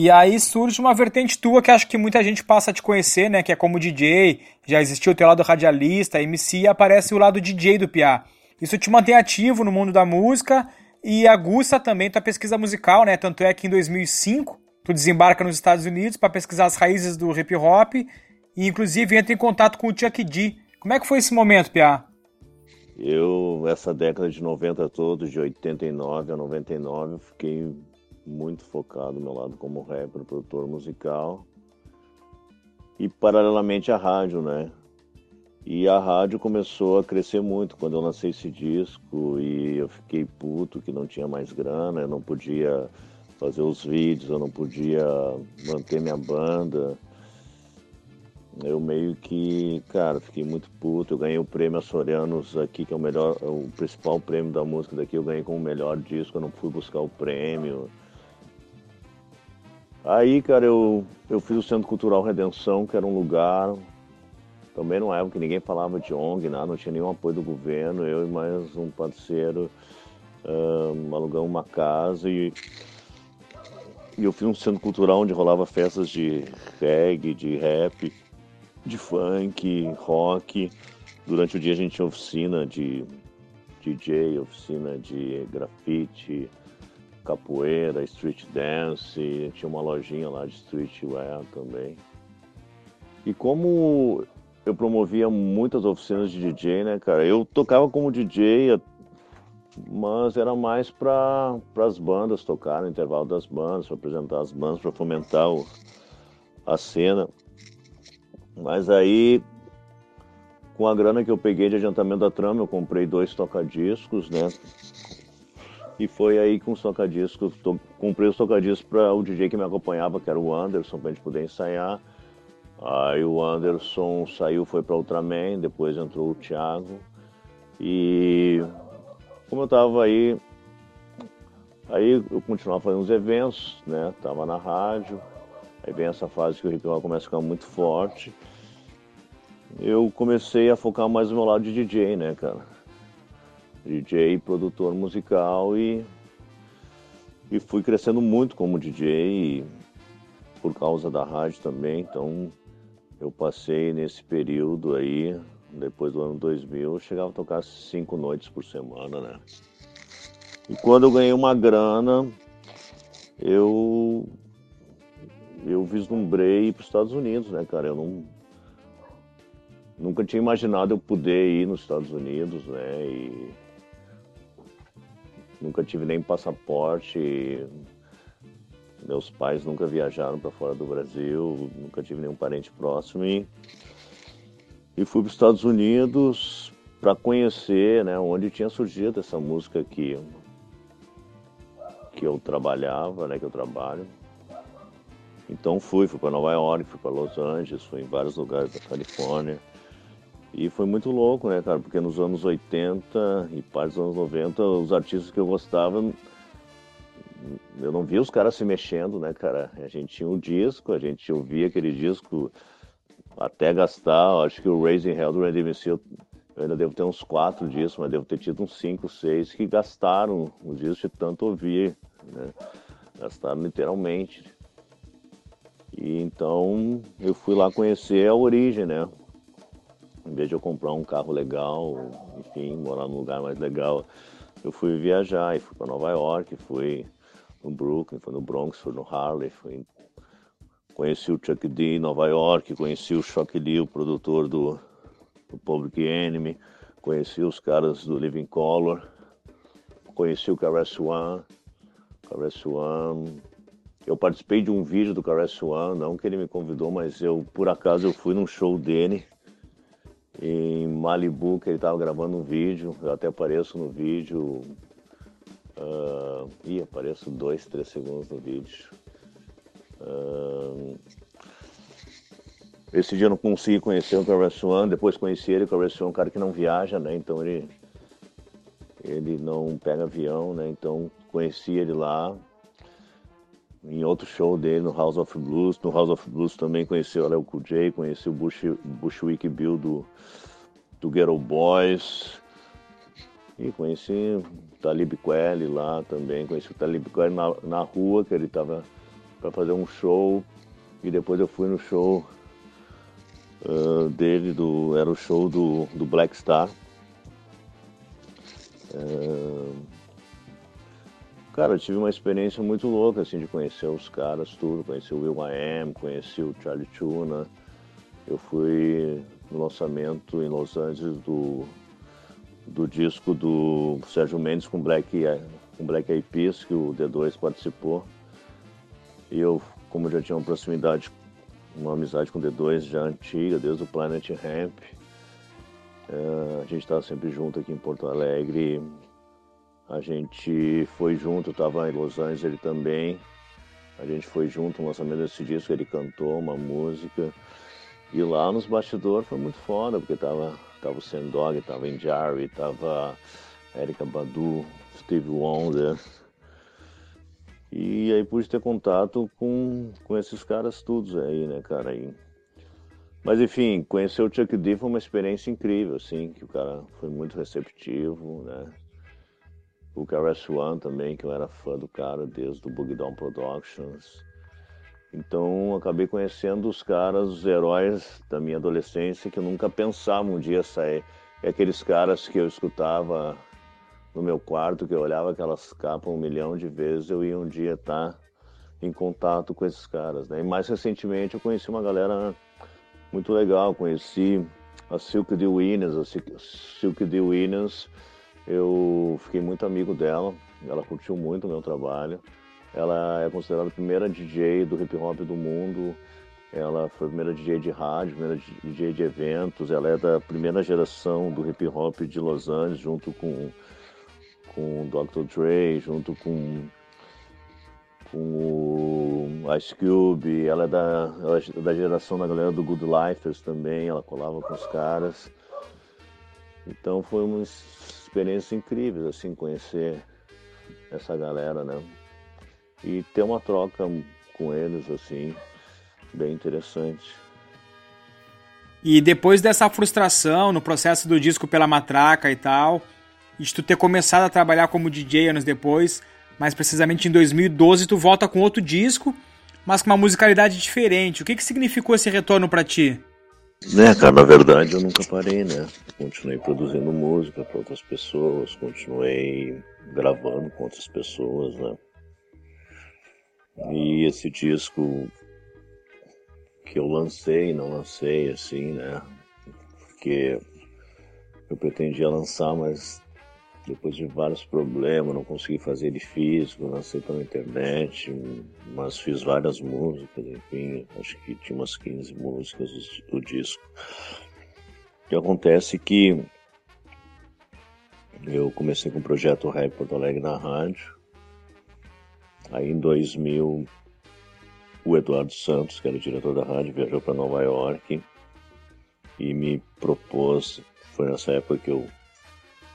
E aí surge uma vertente tua que acho que muita gente passa a te conhecer, né? Que é como DJ, já existiu o teu lado radialista, MC, e aparece o lado DJ do Piá. Isso te mantém ativo no mundo da música e aguça também tua pesquisa musical, né? Tanto é que em 2005 tu desembarca nos Estados Unidos para pesquisar as raízes do hip hop e inclusive entra em contato com o Chuck D. Como é que foi esse momento, Piá? Eu, essa década de 90 toda, de 89 a 99, eu fiquei muito focado meu lado como rapper, produtor musical. E paralelamente à rádio, né? E a rádio começou a crescer muito quando eu lancei esse disco e eu fiquei puto que não tinha mais grana, eu não podia fazer os vídeos, eu não podia manter minha banda. Eu meio que, cara, fiquei muito puto. Eu ganhei o prêmio Açorianos aqui, que é o melhor, o principal prêmio da música daqui. Eu ganhei como melhor disco, eu não fui buscar o prêmio. Aí, cara, eu, eu fiz o Centro Cultural Redenção, que era um lugar também numa época que ninguém falava de ONG, nada, não tinha nenhum apoio do governo. Eu e mais um parceiro um, alugamos uma casa e, e eu fiz um centro cultural onde rolava festas de reggae, de rap, de funk, rock. Durante o dia a gente tinha oficina de DJ, oficina de grafite, capoeira, street dance, tinha uma lojinha lá de streetwear também. E como eu promovia muitas oficinas de DJ, né, cara? Eu tocava como DJ, mas era mais para as bandas tocar, no intervalo das bandas, para apresentar as bandas, para fomentar o, a cena. Mas aí, com a grana que eu peguei de adiantamento da trama, eu comprei dois tocadiscos, né? E foi aí com os tocadiscos, to, comprei os tocadiscos para o DJ que me acompanhava, que era o Anderson, para a gente poder ensaiar. Aí o Anderson saiu, foi para Ultraman, depois entrou o Thiago. E como eu estava aí, aí eu continuava fazendo uns eventos, né? Tava na rádio. Aí vem essa fase que o hip começa a ficar muito forte. Eu comecei a focar mais no meu lado de DJ, né, cara? DJ, produtor musical e e fui crescendo muito como DJ por causa da rádio também, então eu passei nesse período aí, depois do ano 2000, eu chegava a tocar cinco noites por semana, né? E quando eu ganhei uma grana, eu eu vislumbrei para os Estados Unidos, né, cara? Eu não nunca tinha imaginado eu poder ir nos Estados Unidos, né? E nunca tive nem passaporte. Meus pais nunca viajaram para fora do Brasil, nunca tive nenhum parente próximo e, e fui para os Estados Unidos para conhecer, né, onde tinha surgido essa música que que eu trabalhava, né, que eu trabalho. Então fui, fui para Nova York, fui para Los Angeles, fui em vários lugares da Califórnia. E foi muito louco, né, cara? Porque nos anos 80 e parte dos anos 90, os artistas que eu gostava eu não via os caras se mexendo, né, cara? A gente tinha um disco, a gente ouvia aquele disco até gastar. Acho que o Raising Hell do Randy Seal, eu ainda devo ter uns quatro discos, mas devo ter tido uns cinco, seis que gastaram os discos de tanto ouvir, né? Gastaram literalmente. E então eu fui lá conhecer a origem, né? Em vez de eu comprar um carro legal, enfim, morar num lugar mais legal, eu fui viajar e fui para Nova York, fui no Brooklyn, foi no Bronx, foi no Harlem, foi... conheci o Chuck D em Nova York, conheci o Shock Lee, o produtor do, do Public Enemy, conheci os caras do Living Color, conheci o Caress One, Caress One. Eu participei de um vídeo do Caress One, não que ele me convidou, mas eu, por acaso, eu fui num show dele em Malibu, que ele estava gravando um vídeo, eu até apareço no vídeo, Uh, ih, apareço dois, três segundos no vídeo. Uh, esse dia eu não consegui conhecer o Caress One, depois conheci ele, o Caress One é um cara que não viaja, né? Então ele, ele não pega avião, né? Então conheci ele lá. Em outro show dele no House of Blues. No House of Blues também conheci o Léo J, conheci o Bush, Bushwick Bill do, do Ghetto Boys. E conheci o Talib Kweli lá também. Conheci o Talib Kweli na, na rua, que ele estava para fazer um show. E depois eu fui no show uh, dele, do, era o show do, do Black Star. Uh, cara, eu tive uma experiência muito louca, assim, de conhecer os caras, tudo. Conheci o Will I Am, conheci o Charlie Tuna. Eu fui no lançamento em Los Angeles do, do disco do Sérgio Mendes com Black, com Black Eyed Peas, que o D2 participou. E eu, como já tinha uma proximidade uma amizade com o D2 já antiga, desde o Planet Ramp. É, a gente estava sempre junto aqui em Porto Alegre. A gente foi junto, estava em Los Angeles ele também. A gente foi junto no lançamento desse disco, ele cantou uma música. E lá nos bastidores foi muito foda, porque tava, tava o Sendog, tava em Jarry, tava Erika Badu, Steve Wonder, e aí pude ter contato com, com esses caras todos aí, né, cara? E... Mas enfim, conhecer o Chuck D foi uma experiência incrível, assim, que o cara foi muito receptivo, né? O KRS One também, que eu era fã do cara desde o Boogie Down Productions. Então acabei conhecendo os caras, os heróis da minha adolescência, que eu nunca pensava um dia sair. É aqueles caras que eu escutava no meu quarto, que eu olhava aquelas capas um milhão de vezes, eu ia um dia estar tá em contato com esses caras. Né? E mais recentemente eu conheci uma galera muito legal, conheci a Silk D. Williams, a Silk D. Williams, eu fiquei muito amigo dela, ela curtiu muito o meu trabalho. Ela é considerada a primeira DJ do hip hop do mundo. Ela foi a primeira DJ de rádio, primeira DJ de eventos. Ela é da primeira geração do hip hop de Los Angeles, junto com com o Dr. Dre, junto com, com o Ice Cube. Ela é da, ela é da geração da galera do Good Lifers também, ela colava com os caras. Então foi uma experiência incrível, assim, conhecer essa galera, né? E ter uma troca com eles, assim, bem interessante. E depois dessa frustração no processo do disco pela matraca e tal, de tu ter começado a trabalhar como DJ anos depois, mais precisamente em 2012 tu volta com outro disco, mas com uma musicalidade diferente. O que que significou esse retorno para ti? Né, cara, na verdade eu nunca parei, né? Continuei produzindo música para outras pessoas, continuei gravando com outras pessoas, né? E esse disco que eu lancei, não lancei assim, né? Porque eu pretendia lançar, mas depois de vários problemas, não consegui fazer ele físico, lancei pela internet, mas fiz várias músicas, enfim, acho que tinha umas 15 músicas do, disco. O que acontece é que eu comecei com o projeto Rap Porto Alegre na rádio, aí em 2000 o Eduardo Santos, que era o diretor da rádio, viajou para Nova York e me propôs, foi nessa época que eu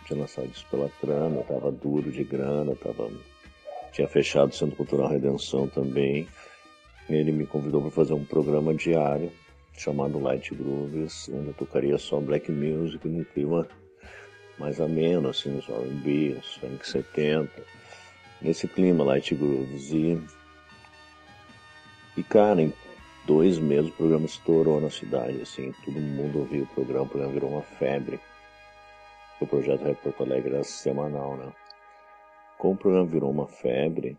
tinha lançado isso pela Trama, estava duro de grana, tava, tinha fechado o Centro Cultural Redenção também. Ele me convidou para fazer um programa diário chamado Light Grooves, onde eu tocaria só black music num clima mais ameno, assim, os R&B, os funk 70, nesse clima Light Grooves. E, e cara, em dois meses o programa estourou na cidade, assim, todo mundo ouviu o programa, o programa virou uma febre o projeto Rap Porto Alegre era semanal, né? Como o programa virou uma febre,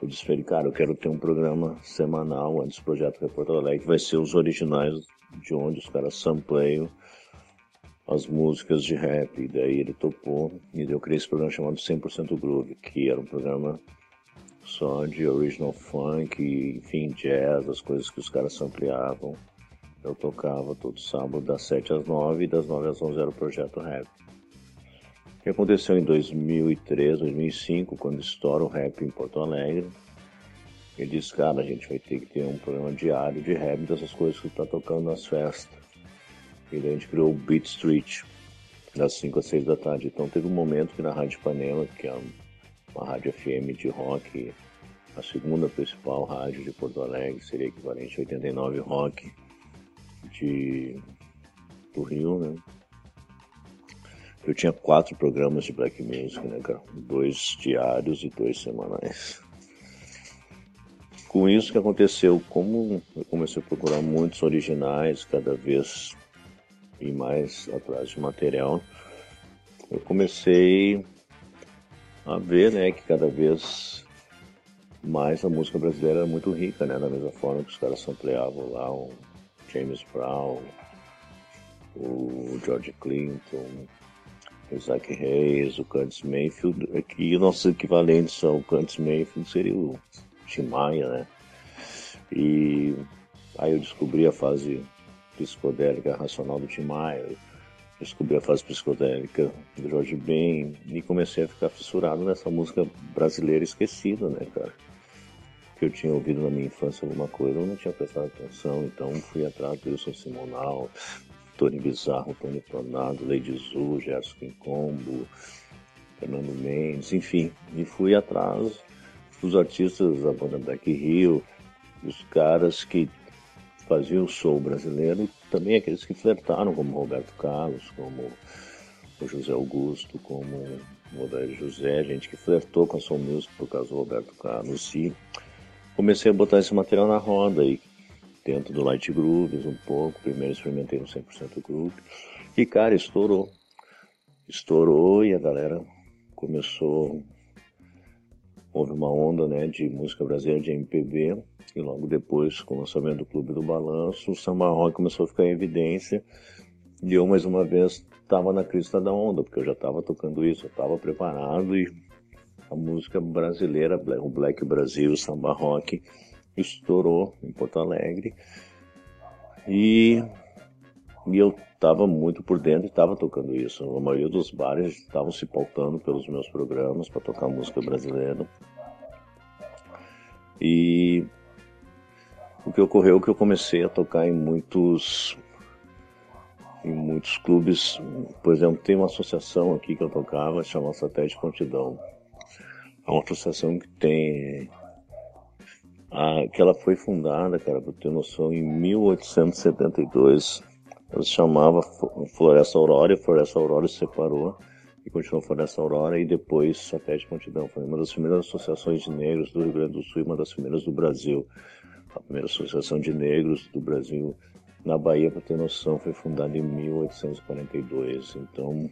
eu disse cara, eu quero ter um programa semanal antes do projeto Rap Porto Alegre, vai ser os originais de onde os caras sampleiam as músicas de rap. E daí ele topou e eu criei esse programa chamado 100% Groove, que era um programa só de original funk, enfim, jazz, as coisas que os caras sampleavam. Eu tocava todo sábado das 7 às 9 e das 9 às 11 era o Projeto Rap. O que aconteceu em 2003, 2005, quando estoura o rap em Porto Alegre, ele disse, cara, a gente vai ter que ter um programa diário de rap dessas coisas que tá tocando nas festas. E daí a gente criou o Beat Street, das 5 às 6 da tarde. Então teve um momento que na Rádio Panema, que é uma rádio FM de rock a segunda principal rádio de Porto Alegre, seria equivalente a 89 Rock de, do Rio, né? Eu tinha quatro programas de black music, né, cara? Dois diários e dois semanais. Com isso que aconteceu, como eu comecei a procurar muitos originais, cada vez ir mais atrás de material, eu comecei a ver, né, que cada vez mais a música brasileira era muito rica, né, da mesma forma que os caras sampleavam lá o James Brown, o George Clinton, o Isaac Hayes, o Curtis Mayfield, aqui nossos equivalentes são o Curtis Mayfield seria o Tim Maia, né, e aí eu descobri a fase psicodélica racional do Tim Maia, descobri a fase psicodélica do Jorge Ben e comecei a ficar fissurado nessa música brasileira esquecida, né, cara? Que eu tinha ouvido na minha infância alguma coisa, eu não tinha prestado atenção, então fui atrás do Wilson Simonal, Tony Bizarro, Tony Tornado, Lady Zu, Gerson Quincombo, Fernando Mendes, enfim, e fui atrás dos artistas da banda Black Hill, dos caras que faziam o show brasileiro e também aqueles que flertaram, como Roberto Carlos, como o José Augusto, como o Odair José, gente que flertou com a Soul Music por causa do Roberto Carlos. E comecei a botar esse material na roda aí, dentro do Light Grooves um pouco. Primeiro experimentei no 100% Groove. E, cara, estourou. Estourou e a galera começou... Houve uma onda, né, de música brasileira, de MPB e logo depois, com o lançamento do Clube do Balanço, o samba rock começou a ficar em evidência. E eu, mais uma vez, estava na crista da onda, porque eu já estava tocando isso, eu estava preparado e a música brasileira, o Black Brasil, o samba rock, estourou em Porto Alegre. E, e eu estava muito por dentro e estava tocando isso. A maioria dos bares estavam se pautando pelos meus programas para tocar música brasileira. E o que ocorreu é que eu comecei a tocar em muitos em muitos clubes, por exemplo, tem uma associação aqui que eu tocava, chamada Satélite Prontidão. É uma associação que tem a, que ela foi fundada, cara, para ter noção, em 1872. Ela se chamava Floresta Aurora, e Floresta Aurora se separou e continuou Floresta Aurora e depois Satélite Prontidão. Foi uma das primeiras associações de negros do Rio Grande do Sul e uma das primeiras do Brasil a primeira associação de negros do Brasil na Bahia, para ter noção, foi fundada em 1842. Então,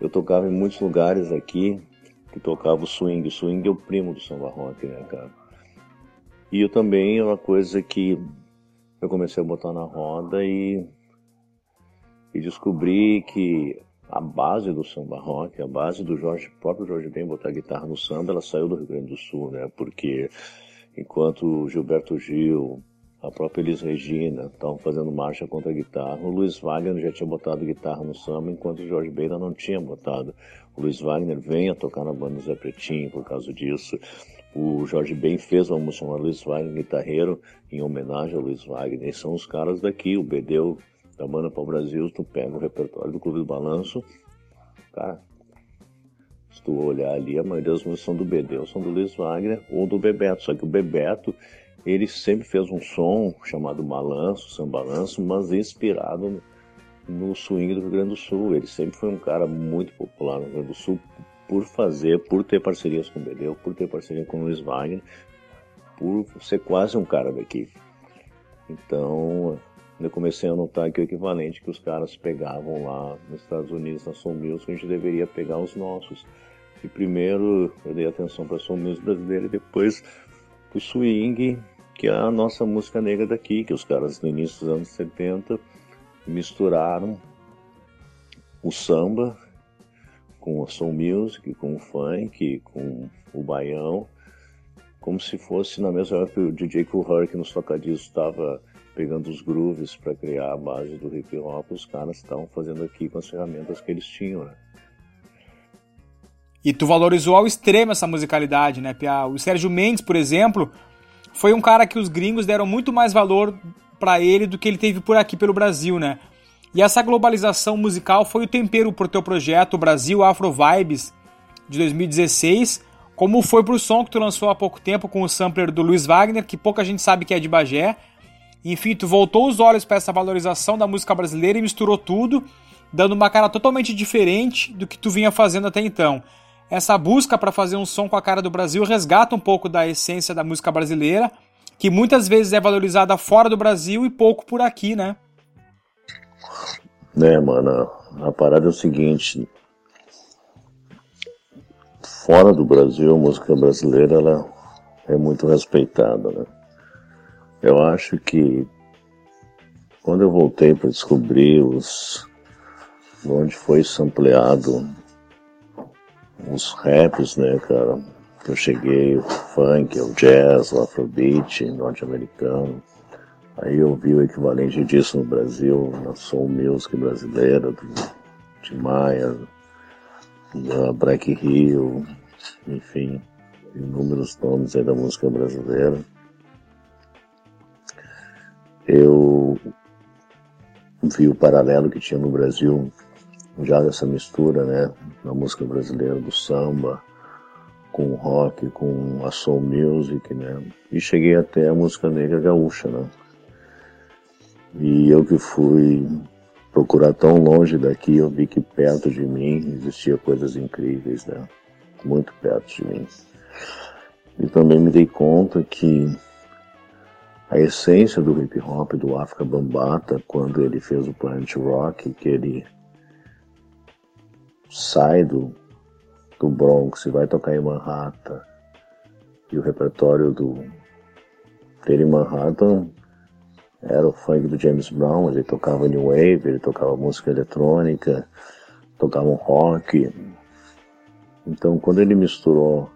eu tocava em muitos lugares aqui que tocava o swing. O swing é o primo do samba rock, né, cara? E eu também, uma coisa que eu comecei a botar na roda e, e descobri que a base do samba rock, a base do Jorge, próprio Jorge Ben botar guitarra no samba, ela saiu do Rio Grande do Sul, né? Porque enquanto Gilberto Gil, a própria Elis Regina estavam fazendo marcha contra a guitarra. O Luiz Wagner já tinha botado guitarra no samba, enquanto o Jorge Beira não tinha botado. O Luiz Wagner vem a tocar na banda Zé Pretinho por causa disso. O Jorge Ben fez uma música chamada Luiz Wagner Guitarreiro, em homenagem ao Luiz Wagner. E são os caras daqui, o Bedeu da banda para o Brasil, tu pega o repertório do Clube do Balanço, cara, se tu olhar ali, a maioria das músicas são do Bedeu, são do Luiz Wagner ou do Bebeto. Só que o Bebeto, ele sempre fez um som chamado balanço, sambalanço, mas inspirado no, swing do Rio Grande do Sul. Ele sempre foi um cara muito popular no Rio Grande do Sul por fazer, por ter parcerias com o Bedeu, por ter parceria com o Luiz Wagner, por ser quase um cara daqui. Então, eu comecei a notar que o equivalente que os caras pegavam lá nos Estados Unidos, na Soul Music, a gente deveria pegar os nossos. E primeiro eu dei atenção para a Soul Music brasileira e depois o swing, que é a nossa música negra daqui, que os caras no início dos anos 70 misturaram o samba com a soul music, com o funk, com o baião, como se fosse na mesma época o DJ Cool Herc nos tocadiscos estava pegando os grooves para criar a base do hip hop, os caras estavam fazendo aqui com as ferramentas que eles tinham, né? E tu valorizou ao extremo essa musicalidade, né, Pia? O Sérgio Mendes, por exemplo, foi um cara que os gringos deram muito mais valor para ele do que ele teve por aqui pelo Brasil, né? E essa globalização musical foi o tempero pro teu projeto Brasil Afro Vibes de 2016, como foi pro som que tu lançou há pouco tempo com o sampler do Luiz Wagner, que pouca gente sabe que é de Bagé. Enfim, tu voltou os olhos para essa valorização da música brasileira e misturou tudo, dando uma cara totalmente diferente do que tu vinha fazendo até então. Essa busca para fazer um som com a cara do Brasil resgata um pouco da essência da música brasileira, que muitas vezes é valorizada fora do Brasil e pouco por aqui, né? Né, mano, a parada é o seguinte, fora do Brasil, a música brasileira ela é muito respeitada, né? Eu acho que quando eu voltei para descobrir os onde foi sampleado os raps, né, cara, eu cheguei o funk, o jazz, o afrobeat norte-americano. Aí eu vi o equivalente disso no Brasil, na soul music brasileira, do Tim Maia, da Black Hill, enfim, inúmeros nomes aí da música brasileira. Eu vi o paralelo que tinha no Brasil já dessa mistura, né, na música brasileira do samba com o rock, com a soul music, né, e cheguei até a música negra gaúcha, né. E eu que fui procurar tão longe daqui, eu vi que perto de mim existia coisas incríveis, né? Muito perto de mim. E também me dei conta que a essência do hip hop do África Bambata, quando ele fez o Planet Rock, que ele sai do, do Bronx e vai tocar em Manhattan, e o repertório do dele em Manhattan era o funk do James Brown, ele tocava New Wave, ele tocava música eletrônica, tocava um rock. Então quando ele misturou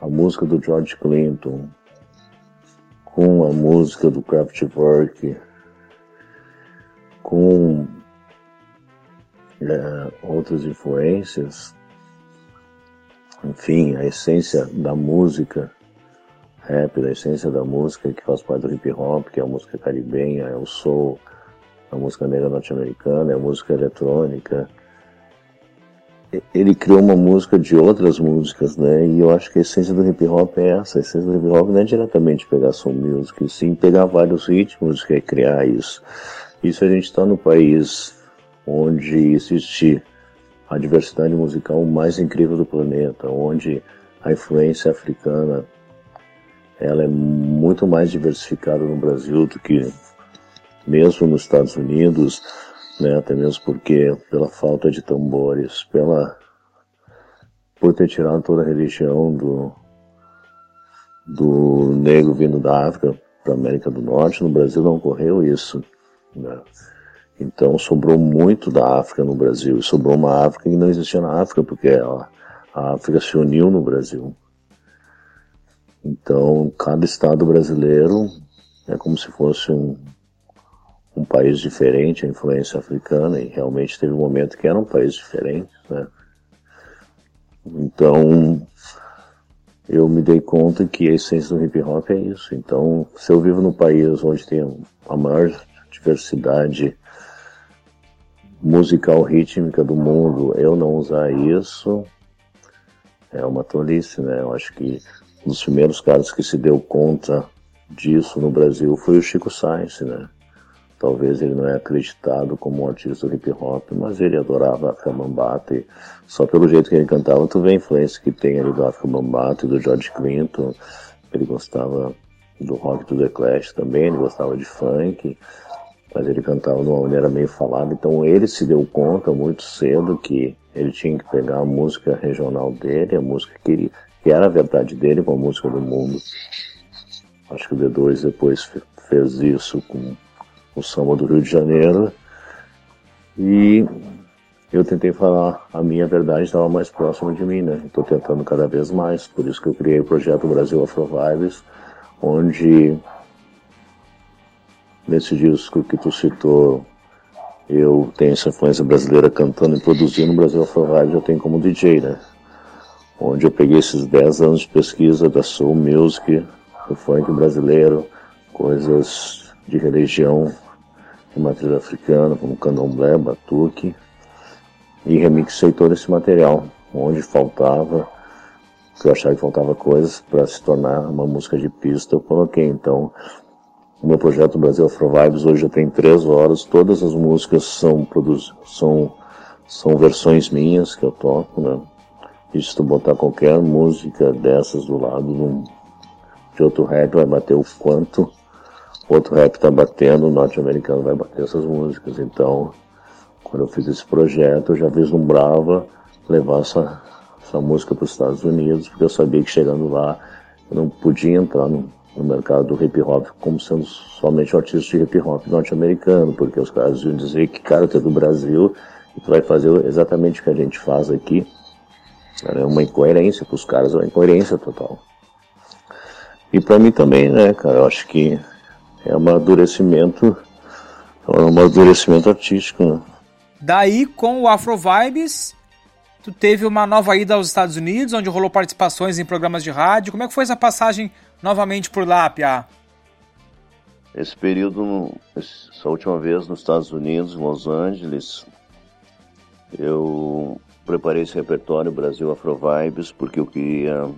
a música do George Clinton com a música do Kraftwerk, com é, outras influências, enfim, a essência da música rap, da essência da música que faz parte do hip hop, que é a música caribenha, é o soul, a música negra norte-americana, é a música eletrônica. Ele criou uma música de outras músicas, né? E eu acho que a essência do hip hop é essa. A essência do hip hop não é diretamente pegar soul music, sim pegar vários ritmos e criar isso. Isso a gente está no país onde existe a diversidade musical mais incrível do planeta, onde a influência africana ela é muito mais diversificada no Brasil do que mesmo nos Estados Unidos, né, até mesmo porque pela falta de tambores, pela por ter tirado toda a religião do do negro vindo da África para América do Norte, no Brasil não ocorreu isso. Né? Então sobrou muito da África no Brasil, e sobrou uma África que não existia na África, porque a, a África se uniu no Brasil. Então, cada estado brasileiro é como se fosse um, um país diferente, a influência africana, e realmente teve um momento que era um país diferente, né? Então, eu me dei conta que a essência do hip hop é isso. Então, se eu vivo num país onde tem a maior diversidade musical rítmica do mundo, eu não usar isso é uma tolice, né? Eu acho que um dos primeiros caras que se deu conta disso no Brasil foi o Chico Sainz, né? Talvez ele não é acreditado como um artista hip hop, mas ele adorava África Bambata e só pelo jeito que ele cantava, tu vê a influência que tem ali do África Bambata e do George Clinton. Ele gostava do rock do The Clash também, ele gostava de funk, mas ele cantava de uma maneira meio falada, então ele se deu conta muito cedo que ele tinha que pegar a música regional dele, a música que ele que era a verdade dele com a música do mundo. Acho que o D2 depois fez isso com o samba do Rio de Janeiro. E eu tentei falar a minha verdade estava mais próxima de mim, né? Estou tentando cada vez mais, por isso que eu criei o projeto Brasil Afro Vibes, onde nesse disco que tu citou, eu tenho essa influência brasileira cantando e produzindo Brasil Vibes, eu tenho como DJ, né? onde eu peguei esses 10 anos de pesquisa da soul music, do funk brasileiro, coisas de religião de matriz africana, como candomblé, batuque, e remixei todo esse material, onde faltava porque eu achava que faltava coisas para se tornar uma música de pista, eu coloquei. Então, o meu projeto Brasil Afro Vibes hoje já tem três horas, todas as músicas são, são, são versões minhas que eu toco, né? E se tu botar qualquer música dessas do lado de outro rap, vai bater o quanto outro rap tá batendo, o norte-americano vai bater essas músicas. Então, quando eu fiz esse projeto, eu já vislumbrava levar essa, essa música para os Estados Unidos, porque eu sabia que chegando lá eu não podia entrar no, no mercado do hip hop como sendo somente um artista de hip hop norte-americano, porque os caras iam dizer que, cara, tu é do Brasil e tu vai fazer exatamente o que a gente faz aqui. É uma incoerência para os caras, uma incoerência total. E para mim também, né, cara, eu acho que é um amadurecimento, é um amadurecimento artístico, né? Daí, com o Afro Vibes, tu teve uma nova ida aos Estados Unidos, onde rolou participações em programas de rádio. Como é que foi essa passagem novamente por lá, Pia? Esse período, essa última vez nos Estados Unidos, em Los Angeles, eu preparei esse repertório Brasil Afro Vibes porque eu queria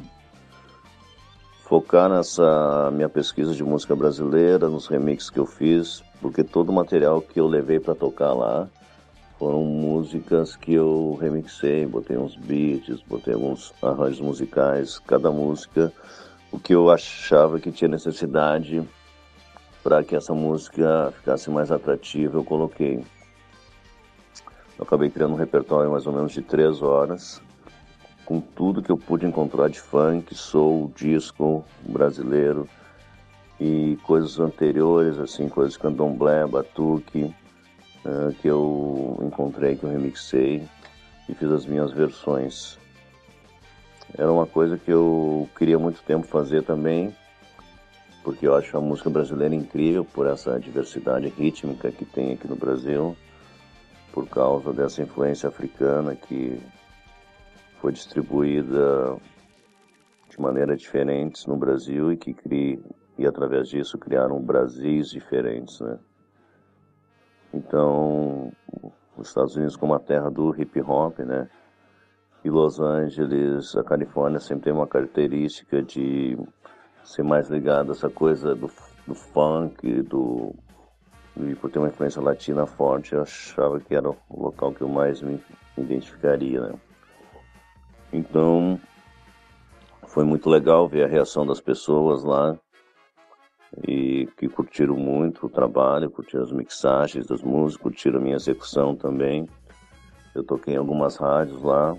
focar nessa minha pesquisa de música brasileira, nos remixes que eu fiz, porque todo o material que eu levei para tocar lá foram músicas que eu remixei, botei uns beats, botei alguns arranjos musicais, cada música, o que eu achava que tinha necessidade para que essa música ficasse mais atrativa, eu coloquei. Eu acabei criando um repertório mais ou menos de três horas, com tudo que eu pude encontrar de funk, soul, disco brasileiro e coisas anteriores, assim, coisas candomblé, batuque, uh, que eu encontrei, que eu remixei e fiz as minhas versões. Era uma coisa que eu queria muito tempo fazer também, porque eu acho a música brasileira incrível por essa diversidade rítmica que tem aqui no Brasil por causa dessa influência africana que foi distribuída de maneira diferentes no Brasil e que cria, e através disso criaram Brasis diferentes, né? Então, os Estados Unidos como a terra do hip hop, né? E Los Angeles, a Califórnia sempre tem uma característica de ser mais ligada a essa coisa do, do funk, do e por ter uma influência latina forte, eu achava que era o local que eu mais me identificaria, né? Então, foi muito legal ver a reação das pessoas lá e que curtiram muito o trabalho, curtiram as mixagens das músicas, curtiram a minha execução também. Eu toquei em algumas rádios lá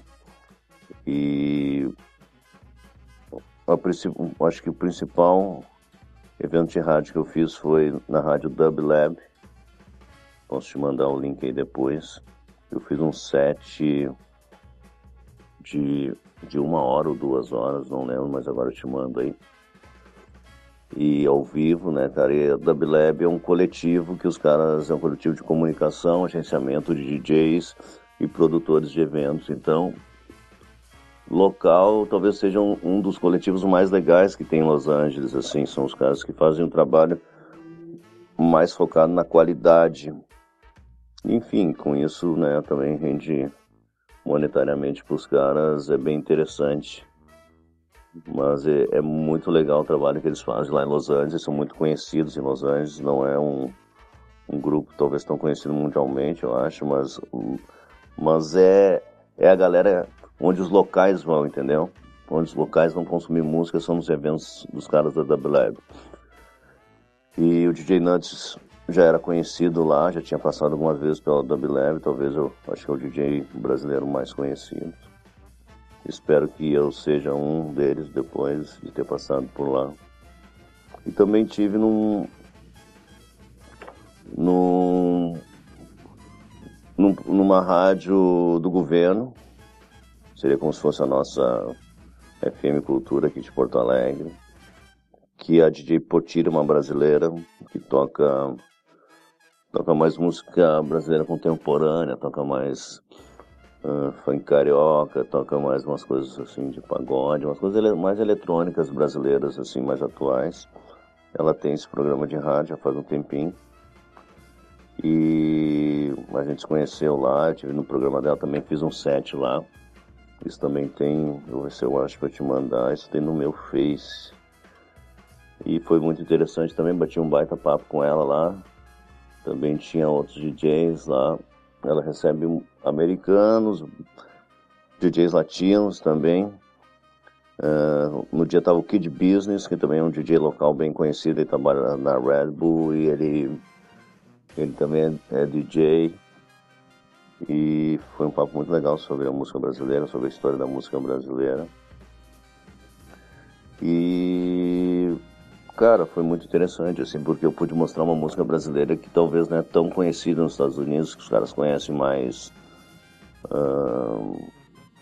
e acho que o principal evento de rádio que eu fiz foi na rádio Dub Lab. Posso te mandar o link aí depois. Eu fiz um set de, de uma hora ou duas horas, não lembro, mas agora eu te mando aí. E ao vivo, né, cara? E a Dub Lab é um coletivo que os caras é um coletivo de comunicação, agenciamento de DJs e produtores de eventos. Então, local talvez seja um, um, dos coletivos mais legais que tem em Los Angeles, assim, são os caras que fazem um trabalho mais focado na qualidade. Enfim, com isso, né, também rende monetariamente para os caras, é bem interessante. Mas é, é, muito legal o trabalho que eles fazem lá em Los Angeles, são muito conhecidos em Los Angeles, não é um, um grupo talvez tão conhecido mundialmente, eu acho, mas, mas é, é a galera onde os locais vão, entendeu? Onde os locais vão consumir música são nos eventos dos caras da Double Lab. E o DJ Nuts já era conhecido lá, já tinha passado algumas vezes pela Double Lab, talvez eu acho que é o DJ brasileiro mais conhecido. Espero que eu seja um deles depois de ter passado por lá. E também tive num, num, num numa rádio do governo seria como se fosse a nossa FM Cultura aqui de Porto Alegre, que a DJ Potira, uma brasileira, que toca toca mais música brasileira contemporânea, toca mais uh, funk carioca, toca mais umas coisas assim de pagode, umas coisas mais eletrônicas brasileiras assim mais atuais. Ela tem esse programa de rádio já faz um tempinho. E a gente se conheceu lá, eu tive no programa dela também, fiz um set lá Isso também tem, eu vou ver se eu acho te mandar, isso tem no meu Face. E foi muito interessante também, bati um baita papo com ela lá. Também tinha outros DJs lá. Ela recebe americanos, DJs latinos também. Uh, no dia estava o Kid Business, que também é um DJ local bem conhecido, ele trabalha na Red Bull e ele, ele também é DJ. E foi um papo muito legal sobre a música brasileira, sobre a história da música brasileira. E cara, foi muito interessante, assim, porque eu pude mostrar uma música brasileira que talvez não é tão conhecida nos Estados Unidos, que os caras conhecem mais uh,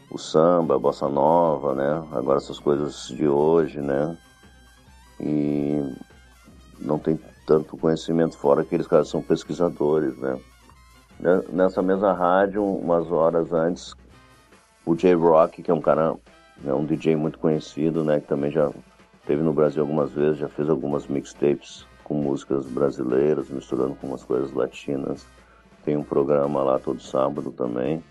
o samba, a bossa nova, né? Agora essas coisas de hoje, né? E não tem tanto conhecimento fora que eles caras são pesquisadores, né? Nessa mesma rádio, umas horas antes, o J Rock, que é um cara, é um DJ muito conhecido, né? Que também já Teve no Brasil algumas vezes, já fez algumas mixtapes com músicas brasileiras, misturando com umas coisas latinas. Tem um programa lá todo sábado também.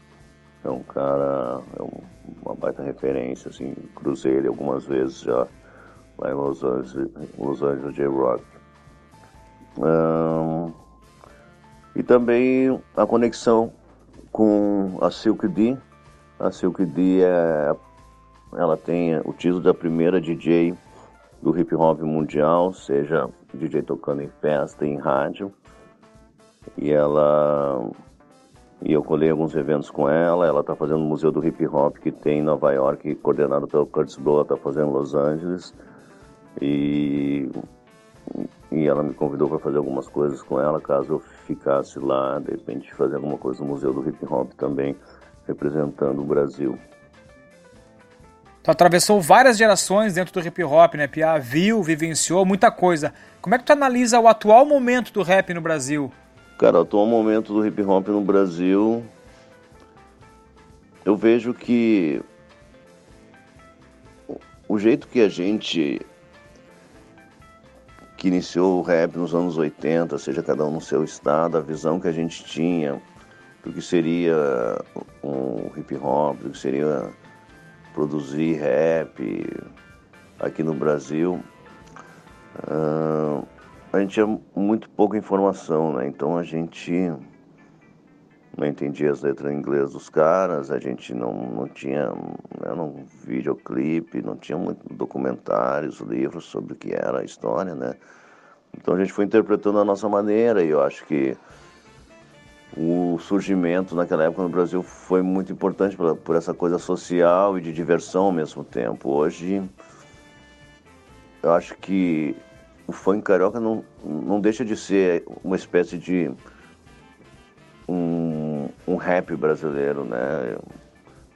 É um cara, é um, uma baita referência, assim, cruzei ele algumas vezes já lá em Los Angeles, Los Angeles J-Rock. Um, e também a conexão com a Silk D. A Silk D é, ela tem o título da primeira DJ do hip hop mundial, seja DJ tocando em festa, em rádio. E ela e eu colei alguns eventos com ela. Ela está fazendo o Museu do Hip Hop que tem em Nova York, coordenado pelo Curtis Blow, está fazendo em Los Angeles. E, e ela me convidou para fazer algumas coisas com ela, caso eu ficasse lá, de repente fazer alguma coisa no Museu do Hip Hop também, representando o Brasil. Atravessou várias gerações dentro do hip hop, né, Pia? Viu, vivenciou muita coisa. Como é que tu analisa o atual momento do rap no Brasil? Cara, o atual momento do hip hop no Brasil, eu vejo que o jeito que a gente que iniciou o rap nos anos 80, seja cada um no seu estado, a visão que a gente tinha do que seria um hip hop, do que seria produzir rap aqui no Brasil, uh, a gente tinha muito pouca informação, né? Então a gente não entendia as letras em inglês dos caras, a gente não, não tinha né, não, videoclipe, não tinha muito documentários, livros sobre o que era a história, né? Então a gente foi interpretando a nossa maneira e eu acho que o surgimento naquela época no Brasil foi muito importante por, por, essa coisa social e de diversão ao mesmo tempo. Hoje, eu acho que o funk carioca não, não deixa de ser uma espécie de um, um rap brasileiro, né?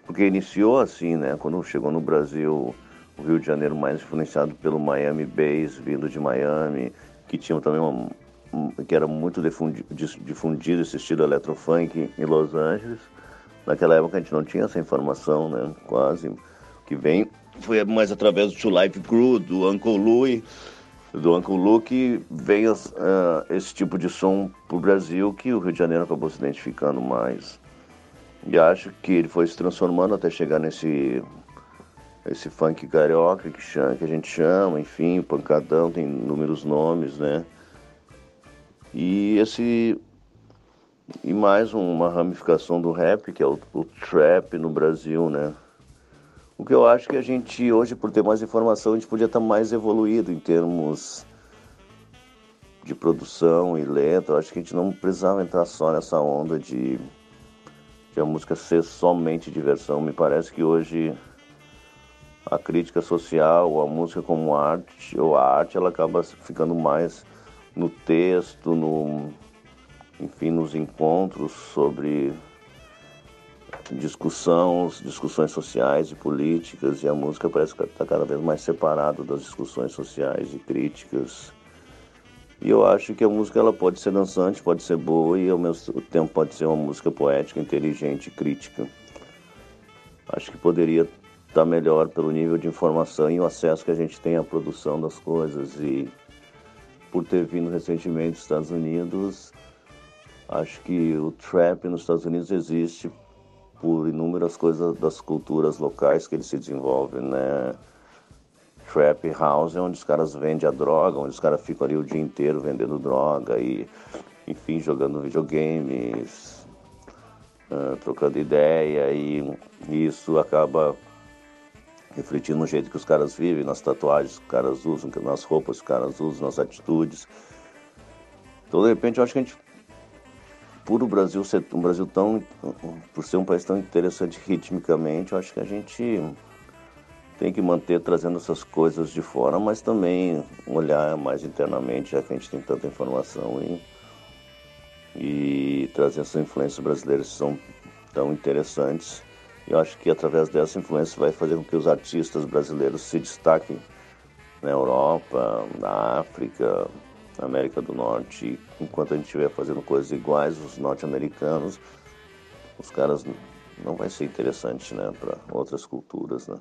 Porque iniciou assim, né? Quando chegou no Brasil, o Rio de Janeiro mais influenciado pelo Miami Bass, vindo de Miami, que tinha também uma que era muito difundido, difundido esse estilo electrofunk em Los Angeles. Naquela época a gente não tinha essa informação, né? Quase. Que vem foi mais através do Two Life Crew, do Uncle Louie, do Uncle Lou que veio uh, esse tipo de som pro Brasil que o Rio de Janeiro acabou se identificando mais. E acho que ele foi se transformando até chegar nesse esse funk carioca que, chama, que a gente chama, enfim, pancadão, tem inúmeros nomes, né? E esse e mais uma ramificação do rap, que é o, o, trap no Brasil, né? O que eu acho que a gente hoje, por ter mais informação, a gente podia estar mais evoluído em termos de produção e letra. Eu acho que a gente não precisava entrar só nessa onda de, de a música ser somente diversão. Me parece que hoje a crítica social, a música como arte, ou a arte, ela acaba ficando mais no texto, no, enfim, nos encontros sobre discussões, discussões sociais e políticas, e a música parece que está cada vez mais separada das discussões sociais e críticas. E eu acho que a música ela pode ser dançante, pode ser boa e ao mesmo tempo pode ser uma música poética, inteligente e crítica. Acho que poderia estar tá melhor pelo nível de informação e o acesso que a gente tem à produção das coisas e por ter vindo recentemente dos Estados Unidos, acho que o trap nos Estados Unidos existe por inúmeras coisas das culturas locais que ele se desenvolve, né? Trap House é onde os caras vendem a droga, onde os caras ficam ali o dia inteiro vendendo droga e, enfim, jogando videogames, uh, trocando ideia e, isso acaba refletindo no jeito que os caras vivem, nas tatuagens que os caras usam, nas roupas que os caras usam, nas atitudes. Então, de repente, eu acho que a gente, por o Brasil ser um Brasil tão, por ser um país tão interessante ritmicamente, eu acho que a gente tem que manter trazendo essas coisas de fora, mas também olhar mais internamente, já que a gente tem tanta informação e, e trazer essas influências brasileiras que são tão interessantes. Eu acho que através dessa influência vai fazer com que os artistas brasileiros se destaquem na Europa, na África, na América do Norte. Enquanto a gente estiver fazendo coisas iguais, os norte-americanos, os caras não vai ser interessante, né, para outras culturas, né?